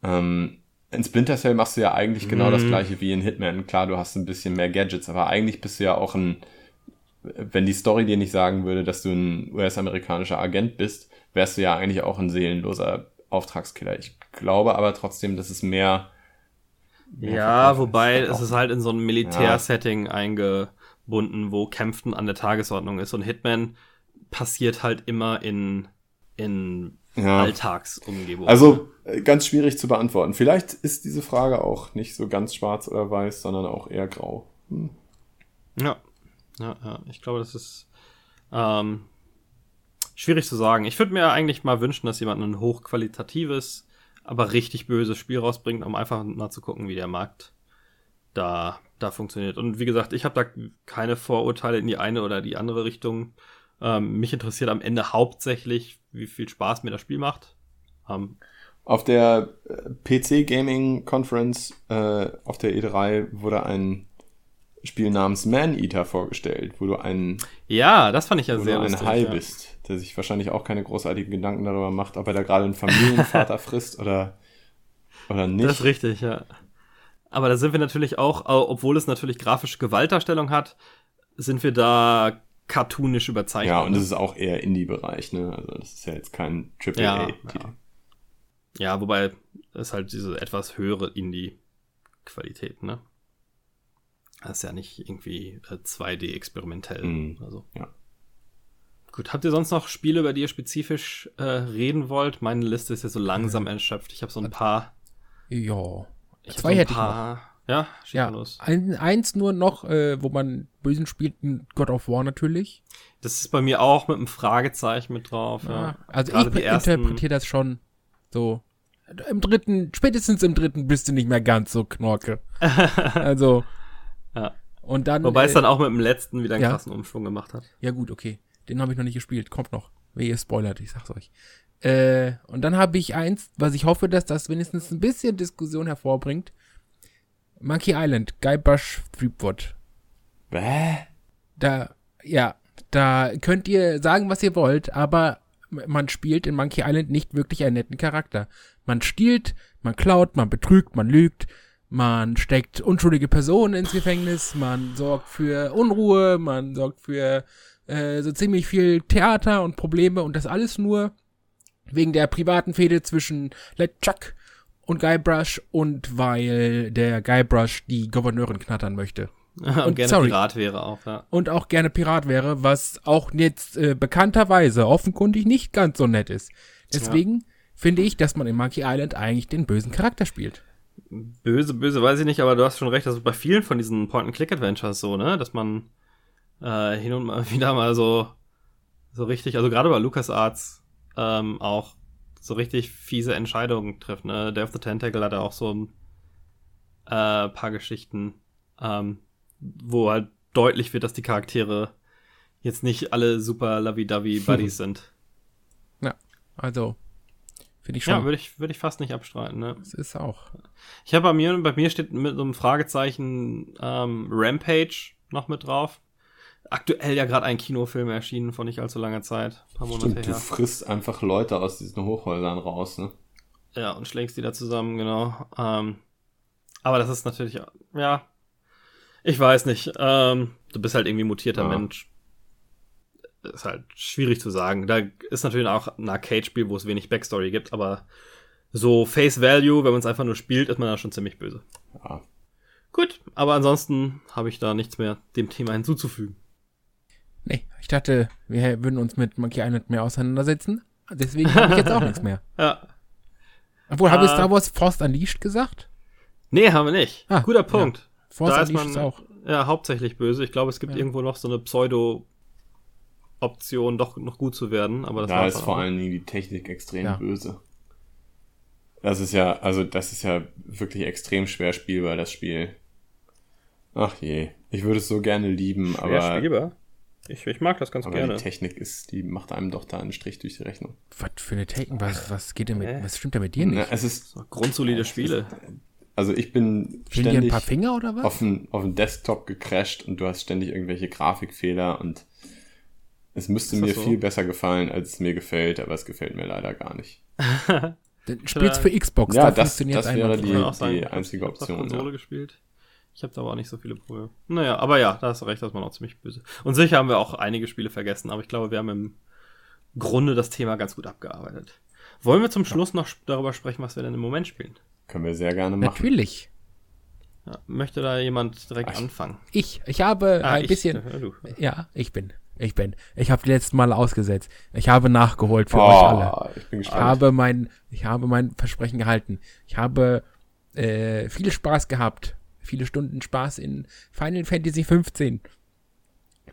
Ähm, in Splinter Cell machst du ja eigentlich genau mm. das mhm. gleiche wie in Hitman. Klar, du hast ein bisschen mehr Gadgets, aber eigentlich bist du ja auch ein, wenn die Story dir nicht sagen würde, dass du ein US-amerikanischer Agent bist, wärst du ja eigentlich auch ein seelenloser Auftragskiller. Ich glaube aber trotzdem, dass es mehr. mehr ja, wobei es ist halt in so einem Militärsetting ja. eingebunden, wo Kämpfen an der Tagesordnung ist. Und Hitman passiert halt immer in, in ja. Alltagsumgebung. Also äh, ganz schwierig zu beantworten. Vielleicht ist diese Frage auch nicht so ganz schwarz oder weiß, sondern auch eher grau. Hm. Ja. Ja, ja, ich glaube, das ist ähm, schwierig zu sagen. Ich würde mir eigentlich mal wünschen, dass jemand ein hochqualitatives, aber richtig böses Spiel rausbringt, um einfach mal zu gucken, wie der Markt da, da funktioniert. Und wie gesagt, ich habe da keine Vorurteile in die eine oder die andere Richtung. Ähm, mich interessiert am Ende hauptsächlich, wie viel Spaß mir das Spiel macht. Ähm, auf der äh, PC Gaming Conference äh, auf der E3 wurde ein Spiel namens Man Eater vorgestellt, wo du einen ja, das fand ich ja sehr du ein Hai ja. bist, der sich wahrscheinlich auch keine großartigen Gedanken darüber macht, ob er da gerade einen Familienvater frisst oder oder nicht. Das ist richtig, ja. Aber da sind wir natürlich auch, obwohl es natürlich grafische Gewaltdarstellung hat, sind wir da cartoonisch überzeichnet. Ja, und das ist auch eher Indie-Bereich, ne? Also das ist ja jetzt kein AAA-Titel. Ja, ja. ja, wobei es halt diese etwas höhere Indie-Qualität, ne? Das ist ja nicht irgendwie äh, 2D experimentell. Mhm. Also. Ja. Gut, habt ihr sonst noch Spiele, über die ihr spezifisch äh, reden wollt? Meine Liste ist ja so langsam mhm. erschöpft. Ich habe so ein paar. Ja. Zwei so hätte paar, ich noch. Ja, ja los. Ein, eins nur noch, äh, wo man Bösen spielt, God of War natürlich. Das ist bei mir auch mit einem Fragezeichen mit drauf. Ja. ja. Also Gerade ich interpretiere das schon so. Im dritten, spätestens im dritten bist du nicht mehr ganz so knorke. also ja. Und dann, Wobei äh, es dann auch mit dem letzten wieder einen ja? krassen Umschwung gemacht hat. Ja, gut, okay. Den habe ich noch nicht gespielt. Kommt noch. Wer ihr spoilert, ich sag's euch. Äh, und dann habe ich eins, was ich hoffe, dass das wenigstens ein bisschen Diskussion hervorbringt. Monkey Island, Guybrush Threepwood. Bäh? Da, ja, Da könnt ihr sagen, was ihr wollt, aber man spielt in Monkey Island nicht wirklich einen netten Charakter. Man stiehlt, man klaut, man betrügt, man lügt, man steckt unschuldige Personen ins Gefängnis, man sorgt für Unruhe, man sorgt für äh, so ziemlich viel Theater und Probleme und das alles nur wegen der privaten Fehde zwischen Let Chuck und Guybrush und weil der Guybrush die Gouverneurin knattern möchte. und, und gerne sorry. Pirat wäre auch, ja. Und auch gerne Pirat wäre, was auch jetzt äh, bekannterweise offenkundig nicht ganz so nett ist. Deswegen ja. finde ich, dass man in Monkey Island eigentlich den bösen Charakter spielt. Böse, böse, weiß ich nicht, aber du hast schon recht, das ist bei vielen von diesen Point-and-Click-Adventures so, ne, dass man äh, hin und mal wieder mal so, so richtig, also gerade bei LucasArts ähm, auch so richtig fiese Entscheidungen trifft. Ne? Day of the Tentacle hat auch so ein äh, paar Geschichten, ähm, wo halt deutlich wird, dass die Charaktere jetzt nicht alle super lovey-dovey Buddies sind. Ja, also finde ich schon. Ja, würde ich, würde ich fast nicht abstreiten. Ne? Das ist auch. Ich habe bei mir, bei mir steht mit so einem Fragezeichen ähm, Rampage noch mit drauf aktuell ja gerade ein Kinofilm erschienen vor nicht allzu langer Zeit. Ein paar Monate Stimmt, her. Du frisst einfach Leute aus diesen Hochhäusern raus, ne? Ja, und schlägst die da zusammen, genau. Ähm, aber das ist natürlich, ja, ich weiß nicht. Ähm, du bist halt irgendwie mutierter ja. Mensch. Ist halt schwierig zu sagen. Da ist natürlich auch ein Arcade-Spiel, wo es wenig Backstory gibt, aber so Face Value, wenn man es einfach nur spielt, ist man da schon ziemlich böse. Ja. Gut, aber ansonsten habe ich da nichts mehr dem Thema hinzuzufügen. Nee, ich dachte, wir würden uns mit Monkey Island mehr auseinandersetzen. Deswegen habe ich jetzt auch nichts mehr. Ja. Obwohl, habe ich Star Wars Force Unleashed gesagt? Nee, haben wir nicht. Ah, Guter Punkt. Ja. Force da Unleashed ist, man, ist auch. Ja, hauptsächlich böse. Ich glaube, es gibt ja. irgendwo noch so eine Pseudo-Option, doch noch gut zu werden. Aber das da ist vor allen Dingen die Technik extrem ja. böse. Das ist ja, also das ist ja wirklich extrem schwer spielbar, das Spiel. Ach je, ich würde es so gerne lieben, schwer aber. Spielbar? Ich, ich mag das ganz Aber gerne. Die Technik ist, die macht einem doch da einen Strich durch die Rechnung. Was für eine Technik? Was, was geht denn mit, äh. was stimmt da mit dir nicht? Na, es ist so grundsolide Spiele. Also ich bin Fehlen ständig ein paar Finger oder was? Auf dem, auf dem Desktop gecrashed und du hast ständig irgendwelche Grafikfehler und es müsste mir so? viel besser gefallen, als es mir gefällt, aber es gefällt mir leider gar nicht. Spielst für Xbox, ja, da das, das wäre die, die einzige Option. Ich Konsole ja. gespielt. Ich habe da aber auch nicht so viele Probleme. Naja, aber ja, da hast du recht, das war auch ziemlich böse. Und sicher haben wir auch einige Spiele vergessen, aber ich glaube, wir haben im Grunde das Thema ganz gut abgearbeitet. Wollen wir zum Schluss noch darüber sprechen, was wir denn im Moment spielen? Können wir sehr gerne machen. Natürlich. Ja, möchte da jemand direkt Ach, anfangen? Ich, ich habe ah, ein ich, bisschen. Ja, ja, ich bin. Ich bin. Ich habe die letzten Mal ausgesetzt. Ich habe nachgeholt für oh, euch alle. Ich bin gespannt. Ich habe mein, ich habe mein Versprechen gehalten. Ich habe äh, viel Spaß gehabt viele Stunden Spaß in Final Fantasy 15.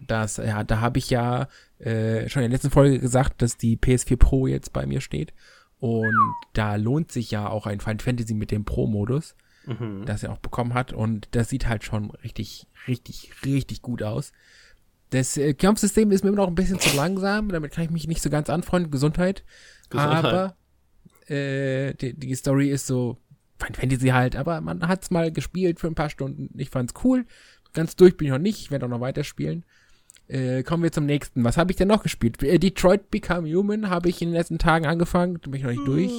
Das, ja, da habe ich ja äh, schon in der letzten Folge gesagt, dass die PS4 Pro jetzt bei mir steht. Und da lohnt sich ja auch ein Final Fantasy mit dem Pro-Modus, mhm. das er auch bekommen hat. Und das sieht halt schon richtig, richtig, richtig gut aus. Das äh, Kampfsystem ist mir immer noch ein bisschen zu langsam. Damit kann ich mich nicht so ganz anfreunden. Gesundheit. Gesundheit. Aber äh, die, die Story ist so Final Fantasy halt, aber man hat's mal gespielt für ein paar Stunden. Ich fand's cool. Ganz durch bin ich noch nicht. Ich werde auch noch weiterspielen. Äh, kommen wir zum nächsten. Was habe ich denn noch gespielt? Äh, Detroit Become Human habe ich in den letzten Tagen angefangen. Da bin ich noch nicht durch.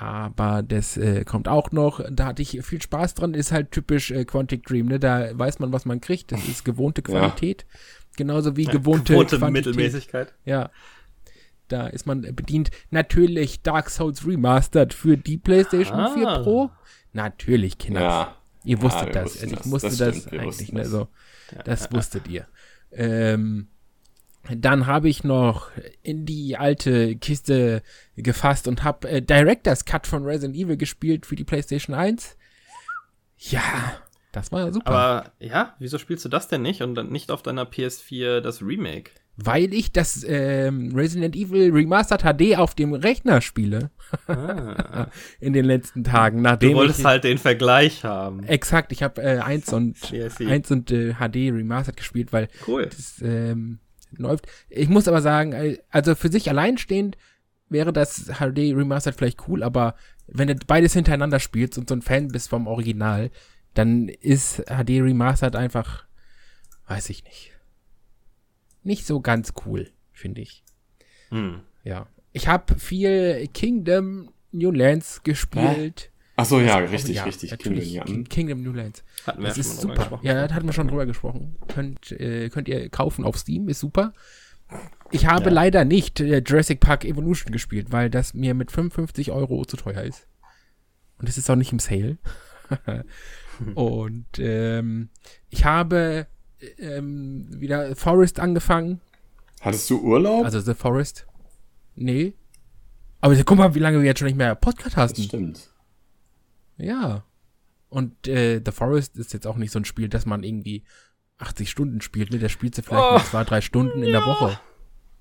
Aber das äh, kommt auch noch. Da hatte ich viel Spaß dran. Ist halt typisch äh, Quantic Dream. Ne? Da weiß man, was man kriegt. Das ist gewohnte Qualität. Ja. Genauso wie gewohnte, gewohnte Mittelmäßigkeit. Ja. Da ist man bedient. Natürlich Dark Souls Remastered für die PlayStation ah. 4 Pro. Natürlich, Kinder. Ja. Ihr wusstet ja, das. Also ich musste das, das eigentlich. Ne, so. Das wusstet ihr. Ähm, dann habe ich noch in die alte Kiste gefasst und habe äh, Director's Cut von Resident Evil gespielt für die PlayStation 1. Ja, das war super. Aber ja, wieso spielst du das denn nicht und dann nicht auf deiner PS4 das Remake? weil ich das ähm, Resident Evil Remastered HD auf dem Rechner spiele. Ah. In den letzten Tagen. Nachdem du wolltest ich, halt den Vergleich haben. Exakt, ich habe äh, 1 und, eins und äh, HD Remastered gespielt, weil cool. das ähm, läuft. Ich muss aber sagen, äh, also für sich alleinstehend wäre das HD Remastered vielleicht cool, aber wenn du beides hintereinander spielst und so ein Fan bist vom Original, dann ist HD Remastered einfach, weiß ich nicht. nicht so ganz cool, finde ich. Hm. Ja. Ich habe viel Kingdom New Lands gespielt. Ach so, ja, Also, richtig, ja, richtig. Kingdom, King- Kingdom New Lands. Hatten wir Das ja ist super. gesprochen. Ja, da hatten wir schon drüber gesprochen. Könnt, äh, könnt ihr kaufen auf Steam, ist super. Ich habe Ja. leider nicht äh, Jurassic Park Evolution gespielt, weil das mir mit 55 Euro zu teuer ist. Und es ist auch nicht im Sale. Und ähm, ich habe ähm, wieder Forest angefangen. Hattest du Urlaub? Also The Forest. Nee. Aber guck mal, wie lange wir jetzt schon nicht mehr Podcast das hasten. stimmt. Ja. Und äh, The Forest ist jetzt auch nicht so ein Spiel, dass man irgendwie 80 Stunden spielt. Ne? Der spielt sie vielleicht Oh. mal zwei, drei Stunden in der Woche.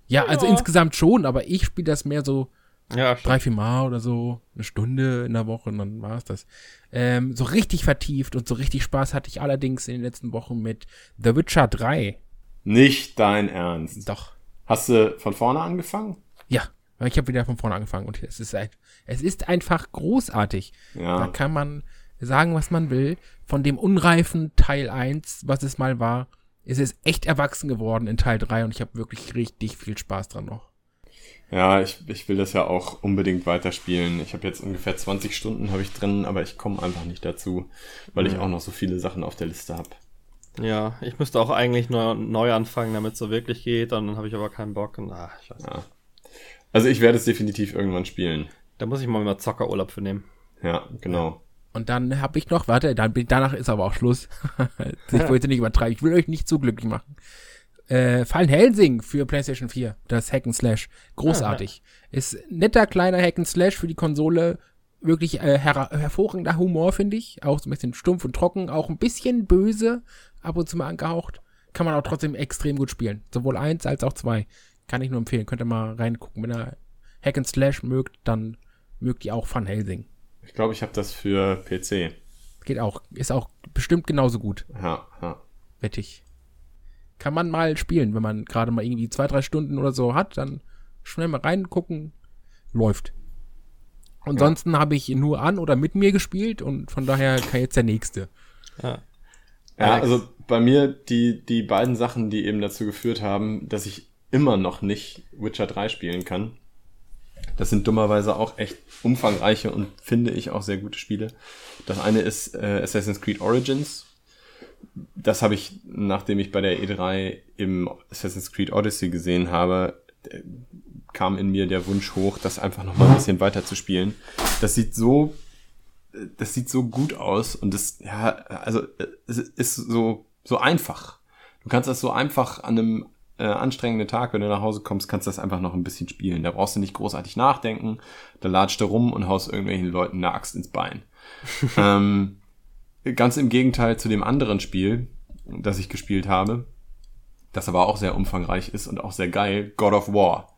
Ja, also Ja. insgesamt schon, aber ich spiele das mehr so Ja, drei, vier Mal oder so, eine Stunde in der Woche und dann war es das. Ähm, so richtig vertieft und so richtig Spaß hatte ich allerdings in den letzten Wochen mit The Witcher 3. Nicht dein Ernst. Doch. Hast du von vorne angefangen? Ja, ich habe wieder von vorne angefangen und es ist, ein, es ist einfach großartig. Da Ja. kann man sagen, was man will. Von dem unreifen Teil 1, was es mal war, ist es echt erwachsen geworden in Teil 3 und ich habe wirklich richtig viel Spaß dran noch. Ja, ich, ich will das ja auch unbedingt weiterspielen. Ich habe jetzt ungefähr 20 Stunden habe ich drin, aber ich komme einfach nicht dazu, weil ich auch noch so viele Sachen auf der Liste habe. Ja, ich müsste auch eigentlich neu, neu anfangen, damit es so wirklich geht. Und dann habe ich aber keinen Bock. Und, ah, ich weiß nicht. Ja. Also ich werde es definitiv irgendwann spielen. Da muss ich mal mal Zockerurlaub für nehmen. Ja, genau. Und dann habe ich noch, warte, dann bin, danach ist aber auch Schluss. ich wollte nicht übertreiben, ich will euch nicht zu glücklich machen. Äh, Fallen Helsing für PlayStation 4, das Hack Slash. Großartig. Ist netter kleiner Hack Slash für die Konsole. Wirklich äh, her hervorragender Humor, finde ich. Auch so ein bisschen stumpf und trocken, auch ein bisschen böse, ab und zu mal angehaucht. Kann man auch trotzdem extrem gut spielen. Sowohl eins als auch zwei. Kann ich nur empfehlen. Könnt ihr mal reingucken. Wenn ihr Hack and Slash mögt, dann mögt ihr auch Van Helsing. Ich glaube, ich habe das für PC. Geht auch. Ist auch bestimmt genauso gut, Ja, ja. wette ich. Kann man mal spielen, wenn man gerade mal irgendwie zwei, drei Stunden oder so hat, dann schnell mal reingucken. Läuft. Ansonsten habe ich nur an oder mit mir gespielt und von daher kann jetzt der nächste. Ja. Ja, also bei mir die, die beiden Sachen, die eben dazu geführt haben, dass ich immer noch nicht Witcher 3 spielen kann. Das sind dummerweise auch echt umfangreiche und finde ich auch sehr gute Spiele. Das eine ist äh, Assassin's Creed Origins. Das habe ich, nachdem ich bei der E3 im Assassin's Creed Odyssey gesehen habe, äh, kam in mir der Wunsch hoch, das einfach noch mal ein bisschen weiter zu spielen. Das sieht so das sieht so gut aus und das, ja, also äh, es ist so, so einfach. Du kannst das so einfach an einem äh, anstrengenden Tag, wenn du nach Hause kommst, kannst du das einfach noch ein bisschen spielen. Da brauchst du nicht großartig nachdenken, da latscht du rum und haust irgendwelchen Leuten eine Axt ins Bein. ähm, ganz im Gegenteil zu dem anderen Spiel, das ich gespielt habe, das aber auch sehr umfangreich ist und auch sehr geil, God of War.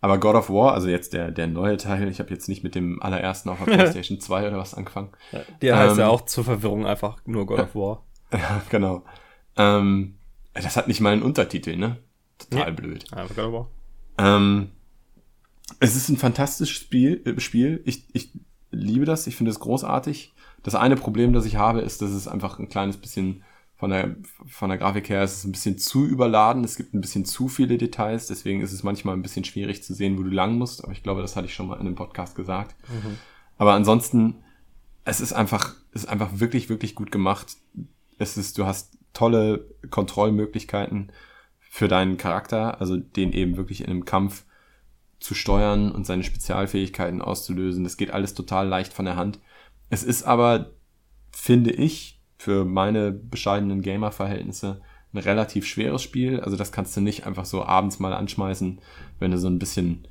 Aber God of War, also jetzt der, der neue Teil, ich habe jetzt nicht mit dem allerersten auf der PlayStation 2 oder was angefangen. Der heißt Ähm, ja auch zur Verwirrung einfach nur God of War. Ja, genau. Ähm, das hat nicht mal einen Untertitel, ne? Total Ja. blöd. War. Ähm, es ist ein fantastisches Spiel. Äh, Spiel. Ich, ich liebe das. Ich finde es großartig. Das eine Problem, das ich habe, ist, dass es einfach ein kleines bisschen von der, von der Grafik her ist es ein bisschen zu überladen. Es gibt ein bisschen zu viele Details. Deswegen ist es manchmal ein bisschen schwierig zu sehen, wo du lang musst. Aber ich glaube, das hatte ich schon mal in einem Podcast gesagt. Aber ansonsten, es ist einfach, es ist einfach wirklich, wirklich gut gemacht. Es ist, du hast tolle Kontrollmöglichkeiten für deinen Charakter, also den eben wirklich in einem Kampf zu steuern und seine Spezialfähigkeiten auszulösen. Das geht alles total leicht von der Hand. Es ist aber, finde ich, für meine bescheidenen Gamer-Verhältnisse ein relativ schweres Spiel. Also das kannst du nicht einfach so abends mal anschmeißen, wenn du so ein bisschen,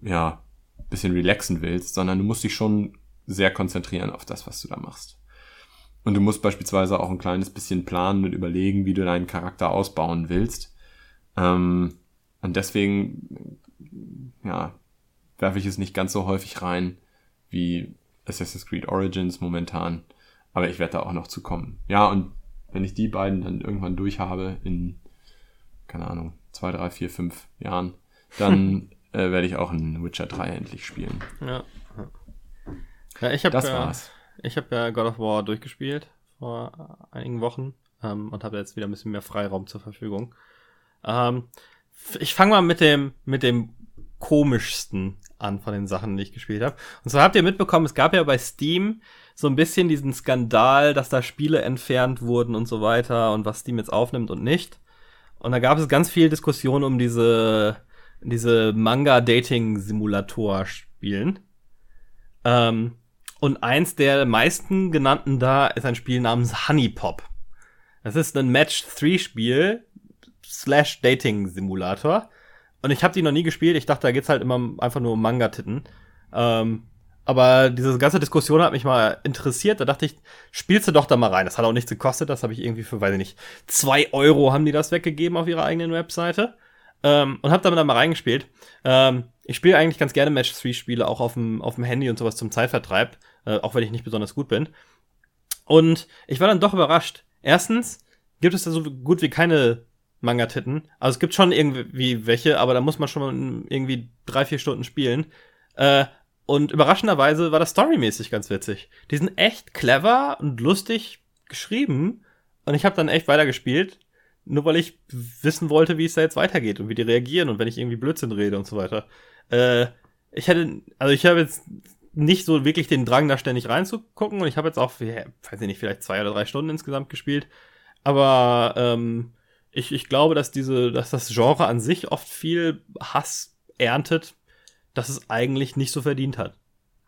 ja, bisschen relaxen willst, sondern du musst dich schon sehr konzentrieren auf das, was du da machst. Und du musst beispielsweise auch ein kleines bisschen planen und überlegen, wie du deinen Charakter ausbauen willst. Ähm, und deswegen, ja, werfe ich es nicht ganz so häufig rein wie Assassin's Creed Origins momentan. Aber ich werde da auch noch zu kommen. Ja, und wenn ich die beiden dann irgendwann durch habe in, keine Ahnung, zwei, drei, vier, fünf Jahren, dann äh, werde ich auch in Witcher 3 endlich spielen. Ja. Ja, ich habe Das ja, war's. ich habe ja God of War durchgespielt vor einigen Wochen ähm, und habe jetzt wieder ein bisschen mehr Freiraum zur Verfügung. Ähm, ich fange mal mit dem, mit dem komischsten an von den Sachen, die ich gespielt habe. Und zwar habt ihr mitbekommen, es gab ja bei Steam so ein bisschen diesen Skandal, dass da Spiele entfernt wurden und so weiter und was Steam jetzt aufnimmt und nicht. Und da gab es ganz viel Diskussion um diese, diese Manga-Dating-Simulator-Spielen. Ähm, und eins der meisten genannten da ist ein Spiel namens Honey Pop. Das ist ein Match-3-Spiel slash Dating-Simulator. Und ich habe die noch nie gespielt. Ich dachte, da geht's halt immer einfach nur um Manga-Titten. Ähm, aber diese ganze Diskussion hat mich mal interessiert. Da dachte ich, spielst du doch da mal rein. Das hat auch nichts gekostet. Das habe ich irgendwie für, weiß ich nicht, zwei Euro haben die das weggegeben auf ihrer eigenen Webseite. Ähm, und habe damit dann mal reingespielt. Ähm, ich spiele eigentlich ganz gerne Match 3 Spiele, auch auf dem, auf dem Handy und sowas zum Zeitvertreib. Äh, auch wenn ich nicht besonders gut bin. Und ich war dann doch überrascht. Erstens gibt es da so gut wie keine Manga-Titten. Also es gibt schon irgendwie welche, aber da muss man schon irgendwie drei, vier Stunden spielen. Äh, und überraschenderweise war das storymäßig ganz witzig. Die sind echt clever und lustig geschrieben. Und ich habe dann echt weitergespielt. Nur weil ich wissen wollte, wie es da jetzt weitergeht und wie die reagieren und wenn ich irgendwie Blödsinn rede und so weiter. Äh, ich hätte, also ich habe jetzt nicht so wirklich den Drang, da ständig reinzugucken. Und ich habe jetzt auch, weiß ich nicht, vielleicht zwei oder drei Stunden insgesamt gespielt. Aber ähm, ich, ich glaube, dass diese, dass das Genre an sich oft viel Hass erntet, dass es eigentlich nicht so verdient hat.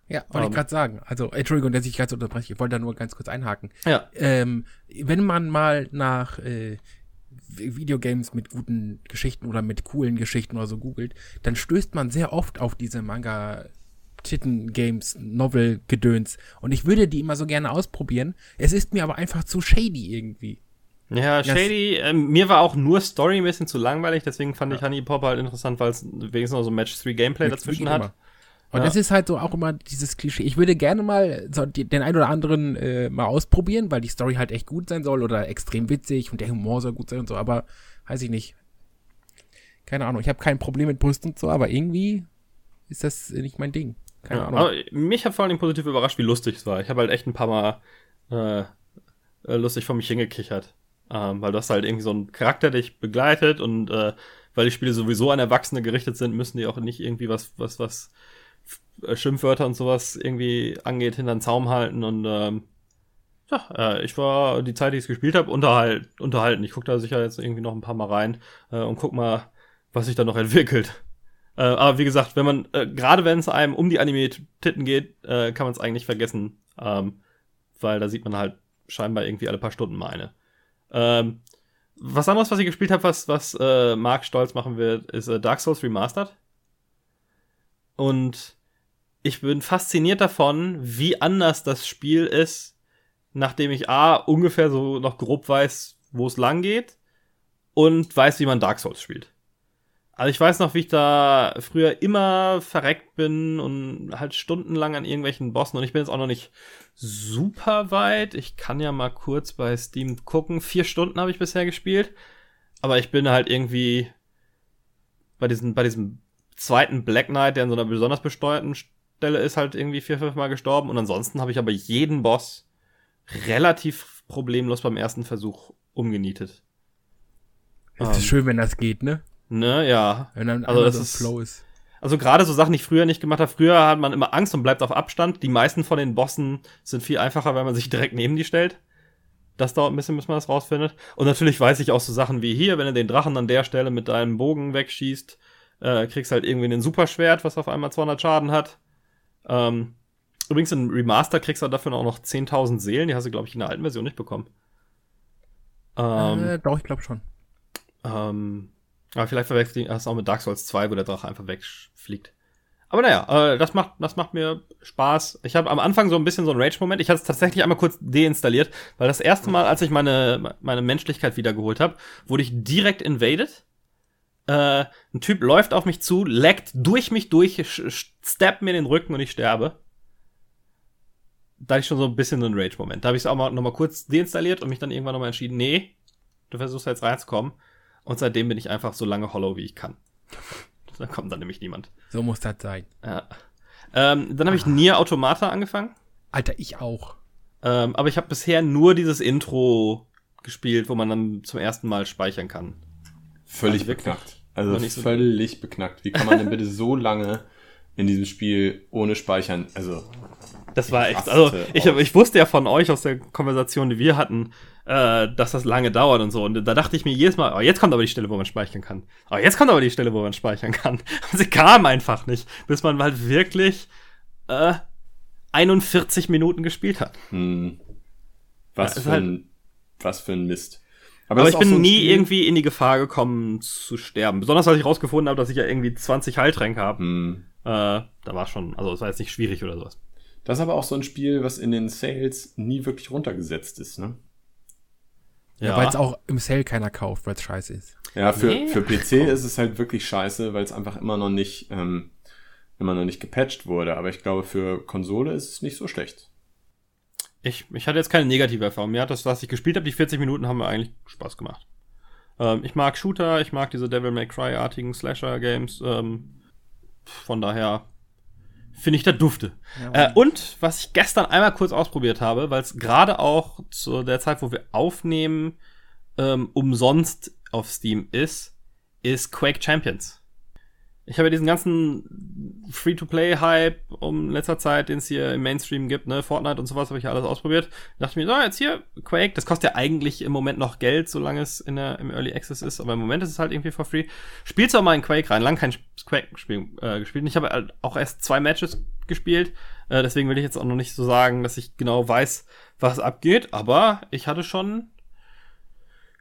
Ja, wollte um, ich ähm. gerade sagen. Also, Entschuldigung, dass ich gerade unterbreche. Ich wollte da nur ganz kurz einhaken. Ja. Ähm, wenn man mal nach äh, Videogames mit guten Geschichten oder mit coolen Geschichten oder so googelt, dann stößt man sehr oft auf diese Manga Titten Games Novel Gedöns und ich würde die immer so gerne ausprobieren. Es ist mir aber einfach zu shady irgendwie. Ja, Shady, äh, mir war auch nur Story ein bisschen zu langweilig, deswegen fand ja. ich Honey Pop halt interessant, weil es wenigstens noch so Match 3 Gameplay Match dazwischen hat. Und ja. das ist halt so auch immer dieses Klischee. Ich würde gerne mal so den einen oder anderen äh, mal ausprobieren, weil die Story halt echt gut sein soll oder extrem witzig und der Humor soll gut sein und so, aber weiß ich nicht. Keine Ahnung, ich habe kein Problem mit Brüsten und so, aber irgendwie ist das nicht mein Ding. Keine ja, Ahnung. Aber mich hat vor allem positiv überrascht, wie lustig es war. Ich habe halt echt ein paar Mal äh, äh lustig vor mich hingekichert. Ähm, weil du hast halt irgendwie so einen Charakter, der dich begleitet und äh, weil die Spiele sowieso an Erwachsene gerichtet sind, müssen die auch nicht irgendwie was, was, was äh, Schimpfwörter und sowas irgendwie angeht, hinter den Zaum halten und ähm, ja, äh, ich war die Zeit, die ich es gespielt habe, unterhalt, unterhalten. Ich gucke da sicher jetzt irgendwie noch ein paar Mal rein äh, und guck mal, was sich da noch entwickelt. Äh, aber wie gesagt, wenn man, äh, gerade wenn es einem um die Anime-Titten geht, äh, kann man es eigentlich vergessen. Ähm, weil da sieht man halt scheinbar irgendwie alle paar Stunden mal eine. Ähm, was anderes, was ich gespielt habe, was, was äh, Mark stolz machen wird, ist äh, Dark Souls Remastered. Und ich bin fasziniert davon, wie anders das Spiel ist, nachdem ich A, ungefähr so noch grob weiß, wo es lang geht und weiß, wie man Dark Souls spielt. Also ich weiß noch, wie ich da früher immer verreckt bin und halt stundenlang an irgendwelchen Bossen und ich bin jetzt auch noch nicht super weit. Ich kann ja mal kurz bei Steam gucken. Vier Stunden habe ich bisher gespielt. Aber ich bin halt irgendwie bei diesem, bei diesem zweiten Black Knight, der in so einer besonders besteuerten Stelle ist, halt irgendwie vier, fünf Mal gestorben. Und ansonsten habe ich aber jeden Boss relativ problemlos beim ersten Versuch umgenietet. Es ist ähm, schön, wenn das geht, ne? Ne, ja. Wenn dann also das ist, Flow ist. Also gerade so Sachen, die ich früher nicht gemacht habe. Früher hat man immer Angst und bleibt auf Abstand. Die meisten von den Bossen sind viel einfacher, weil man sich direkt neben die stellt. Das dauert ein bisschen, bis man das rausfindet. Und natürlich weiß ich auch so Sachen wie hier, wenn du den Drachen an der Stelle mit deinem Bogen wegschießt, äh, kriegst halt irgendwie ein Superschwert, was auf einmal 200 Schaden hat. Ähm, übrigens in Remaster kriegst du dafür auch noch 10.000 Seelen. Die hast du, glaube ich, in der alten Version nicht bekommen. Ähm, äh, doch, ich glaube schon. Ähm, aber vielleicht verwechselt ich das auch mit Dark Souls 2, wo der Drache einfach wegfliegt. Aber naja, äh, das macht, das macht mir Spaß. Ich habe am Anfang so ein bisschen so einen Rage-Moment. Ich hatte es tatsächlich einmal kurz deinstalliert, weil das erste Mal, als ich meine, meine Menschlichkeit wiedergeholt habe, wurde ich direkt invaded. Äh, ein Typ läuft auf mich zu, leckt durch mich durch, steppt mir den Rücken und ich sterbe. Da hatte ich schon so ein bisschen so einen Rage-Moment. Da habe ich es auch mal, noch mal kurz deinstalliert und mich dann irgendwann nochmal entschieden, nee, du versuchst jetzt reinzukommen. Und seitdem bin ich einfach so lange hollow, wie ich kann. Da kommt dann nämlich niemand. So muss das sein. Ja. Ähm, dann habe ich ah. Nier Automata angefangen. Alter, ich auch. Ähm, aber ich habe bisher nur dieses Intro gespielt, wo man dann zum ersten Mal speichern kann. Völlig Also beknackt. Also so- völlig beknackt. Wie kann man denn bitte so lange in diesem Spiel ohne Speichern? Also, Das war echt. Also ich, ich wusste ja von euch aus der Konversation, die wir hatten, äh, dass das lange dauert und so. Und da dachte ich mir jedes Mal, oh, jetzt kommt aber die Stelle, wo man speichern kann. Oh, jetzt kommt aber die Stelle, wo man speichern kann. Und sie kam einfach nicht, bis man halt wirklich äh, 41 Minuten gespielt hat. hm, was, Ja, für halt- ein, was für ein Mist. Aber, das ich bin so nie Spiel- irgendwie in die Gefahr gekommen zu sterben. Besonders als ich rausgefunden habe, dass ich ja irgendwie 20 Heiltränke habe. Hm. Äh, da war schon, also es war jetzt nicht schwierig oder sowas. Das ist aber auch so ein Spiel, was in den Sales nie wirklich runtergesetzt ist, ne? Ja. Weil es auch im Sale keiner kauft, weil es scheiße ist. Ja, für, Nee. für PC ist es halt wirklich scheiße, weil es einfach immer noch nicht, ähm, immer noch nicht gepatcht wurde. Aber ich glaube, für Konsole ist es nicht so schlecht. Ich, ich hatte jetzt keine negative Erfahrung. Mir hat das, was ich gespielt habe, die 40 Minuten haben mir eigentlich Spaß gemacht. Ähm, ich mag Shooter, ich mag diese Devil May Cry-artigen Slasher-Games. Ähm, von daher finde ich das dufte. äh, und was ich gestern einmal kurz ausprobiert habe, weil es gerade auch zu der Zeit, wo wir aufnehmen, ähm, umsonst auf Steam ist, ist Quake Champions. Ich habe ja diesen ganzen Free-to-Play-Hype um letzter Zeit, den es hier im Mainstream gibt, ne, Fortnite und sowas, habe ich ja alles ausprobiert. dachte mir, so, jetzt hier, Quake, das kostet ja eigentlich im Moment noch Geld, solange es in der, im Early Access ist, aber im Moment ist es halt irgendwie for free. Spielst du auch mal in Quake rein, lang kein Quake-Spiel äh, gespielt. Und ich habe halt auch erst zwei Matches gespielt, äh, deswegen will ich jetzt auch noch nicht so sagen, dass ich genau weiß, was abgeht, aber ich hatte schon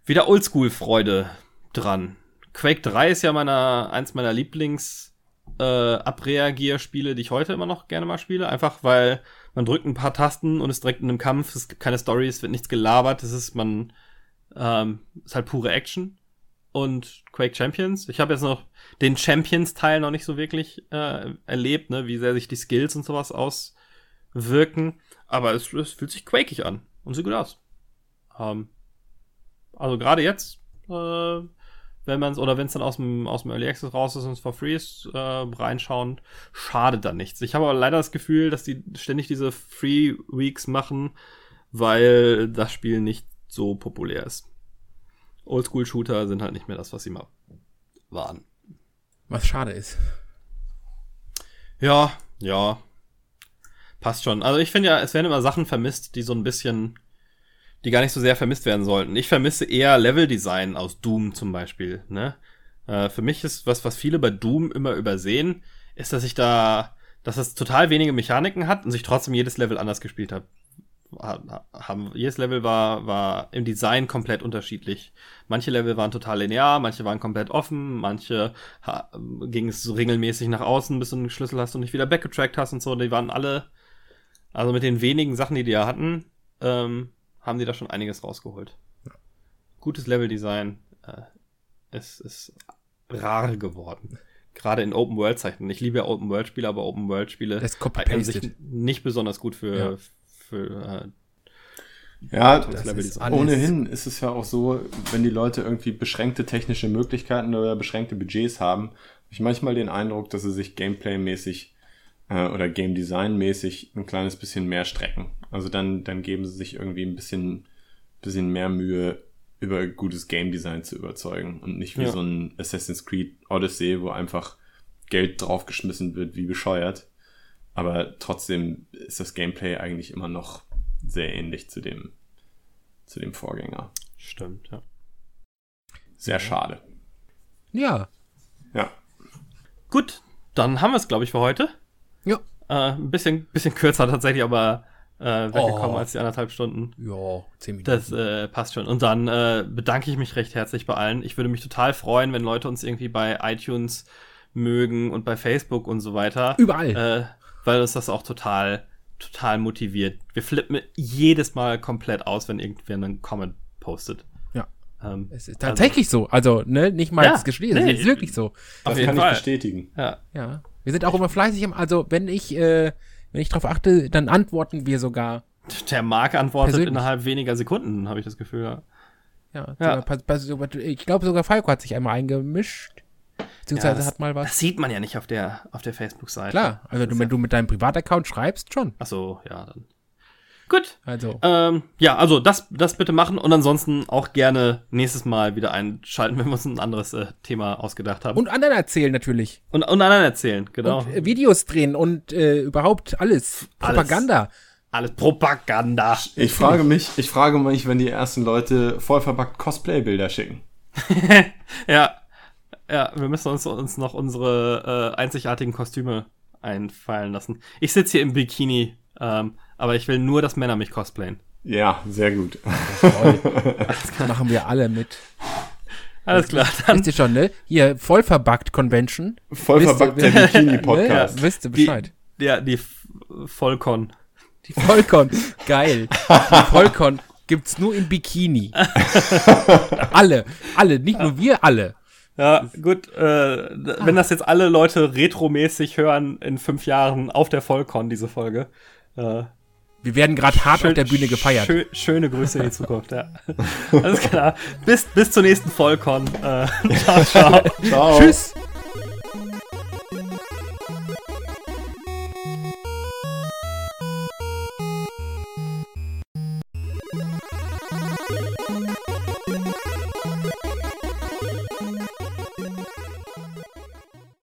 wieder Oldschool-Freude dran. Quake 3 ist ja meiner, eins meiner Lieblings- äh, Abreagierspiele, die ich heute immer noch gerne mal spiele. Einfach weil man drückt ein paar Tasten und ist direkt in einem Kampf. Es gibt keine Story, es wird nichts gelabert. Es ist man ähm, ist halt pure Action. Und Quake Champions. Ich habe jetzt noch den Champions-Teil noch nicht so wirklich äh, erlebt, ne, wie sehr sich die Skills und sowas auswirken. Aber es, es fühlt sich quakig an und sieht gut aus. Ähm, also gerade jetzt, äh, wenn man es, oder wenn es dann aus dem, aus dem Early Access raus ist und es for free ist, äh, reinschauen, schadet dann nichts. Ich habe aber leider das Gefühl, dass die ständig diese Free Weeks machen, weil das Spiel nicht so populär ist. Oldschool-Shooter sind halt nicht mehr das, was sie mal waren. Was schade ist. Ja, ja. Passt schon. Also ich finde ja, es werden immer Sachen vermisst, die so ein bisschen, die gar nicht so sehr vermisst werden sollten. Ich vermisse eher Leveldesign aus Doom zum Beispiel. Ne? Äh, für mich ist was, was viele bei Doom immer übersehen, ist, dass ich da, dass es total wenige Mechaniken hat und sich trotzdem jedes Level anders gespielt hat. Ha- Haben, jedes Level war, war im Design komplett unterschiedlich. Manche Level waren total linear, manche waren komplett offen, manche ging es so regelmäßig nach außen, bis du einen Schlüssel hast und nicht wieder backgetrackt hast und so. Die waren alle, also mit den wenigen Sachen, die die ja hatten, ähm, haben die da schon einiges rausgeholt. Gutes Leveldesign äh, ist, ist rar geworden. Gerade in Open-World-Zeiten. Ich liebe ja Open-World-Spiele, aber Open-World-Spiele Das ist eignen sich nicht besonders gut für, Ja. für Ja, Das Das Level ist ist alles- ohnehin ist es ja auch so, wenn die Leute irgendwie beschränkte technische Möglichkeiten oder beschränkte Budgets haben, habe ich manchmal den Eindruck, dass sie sich Gameplay-mäßig äh, oder Game Design-mäßig ein kleines bisschen mehr strecken. Also dann, dann geben sie sich irgendwie ein bisschen, bisschen mehr Mühe, über gutes Game Design zu überzeugen und nicht wie Ja. so ein Assassin's Creed Odyssey, wo einfach Geld draufgeschmissen wird wie bescheuert. Aber trotzdem ist das Gameplay eigentlich immer noch sehr ähnlich zu dem, zu dem Vorgänger. Stimmt, ja. Sehr schade. Ja. Ja. Gut, dann haben wir es, glaube ich, für heute. Ja. Äh, ein bisschen, bisschen kürzer tatsächlich, aber äh, weggekommen Oh. als die anderthalb Stunden. Ja, zehn Minuten. Das äh, passt schon. Und dann äh, bedanke ich mich recht herzlich bei allen. Ich würde mich total freuen, wenn Leute uns irgendwie bei iTunes mögen und bei Facebook und so weiter. Überall. Äh, weil uns das auch total, total motiviert. Wir flippen jedes Mal komplett aus, wenn irgendwer einen Comment postet. Ja. Ähm, es ist tatsächlich so. Also, ne, nicht mal Ja, das geschrieben. nee. Es ist wirklich so. Das kann Fall. ich bestätigen. Ja. Ja. Wir sind auch immer fleißig also wenn ich, äh, wenn ich drauf achte, dann antworten wir sogar. Der Marc antwortet Persönlich. innerhalb weniger Sekunden, habe ich das Gefühl. Ja. Ja, Ja. Ich glaube sogar Falco hat sich einmal eingemischt. Beziehungsweise das, hat mal was. Das sieht man ja nicht auf der, auf der Facebook-Seite. Klar, also du, wenn du mit deinem Privataccount schreibst, schon. Ach so, ja, dann. Gut. Also. Ähm, ja, also das, das bitte machen und ansonsten auch gerne nächstes Mal wieder einschalten, wenn wir uns ein anderes äh, Thema ausgedacht haben. Und anderen erzählen natürlich. und, und anderen erzählen, genau. Und äh, Videos drehen und äh, überhaupt alles. Alles. Propaganda. Alles Propaganda. Ich frage mich, ich frage mich, wenn die ersten Leute voll verpackt Cosplay-Bilder schicken. Ja. Ja, wir müssen uns, uns noch unsere äh, einzigartigen Kostüme einfallen lassen. Ich sitze hier im Bikini, ähm, aber ich will nur, dass Männer mich cosplayen. Ja, sehr gut. Toll. Das machen wir alle mit. Alles klar, dann Wisst ihr schon, ne? Hier, voll verbuggt Convention. Voll verpackt der Ne? Bikini-Podcast. Ja, wisst ihr die, Bescheid. ja, die Vollcon. Die Vollcon. Geil. Die Vollcon gibt's nur in Bikini. alle. Alle. Nicht nur wir, alle. Ja, gut, äh, wenn das jetzt alle Leute retromäßig hören in fünf Jahren auf der Vollcon, diese Folge. Äh, Wir werden gerade hart schön- auf der Bühne gefeiert. Schö schöne Grüße in die Zukunft, ja. Alles klar. Bis, bis zur nächsten Vollcon. Äh, ciao, ciao. Ciao. Tschüss.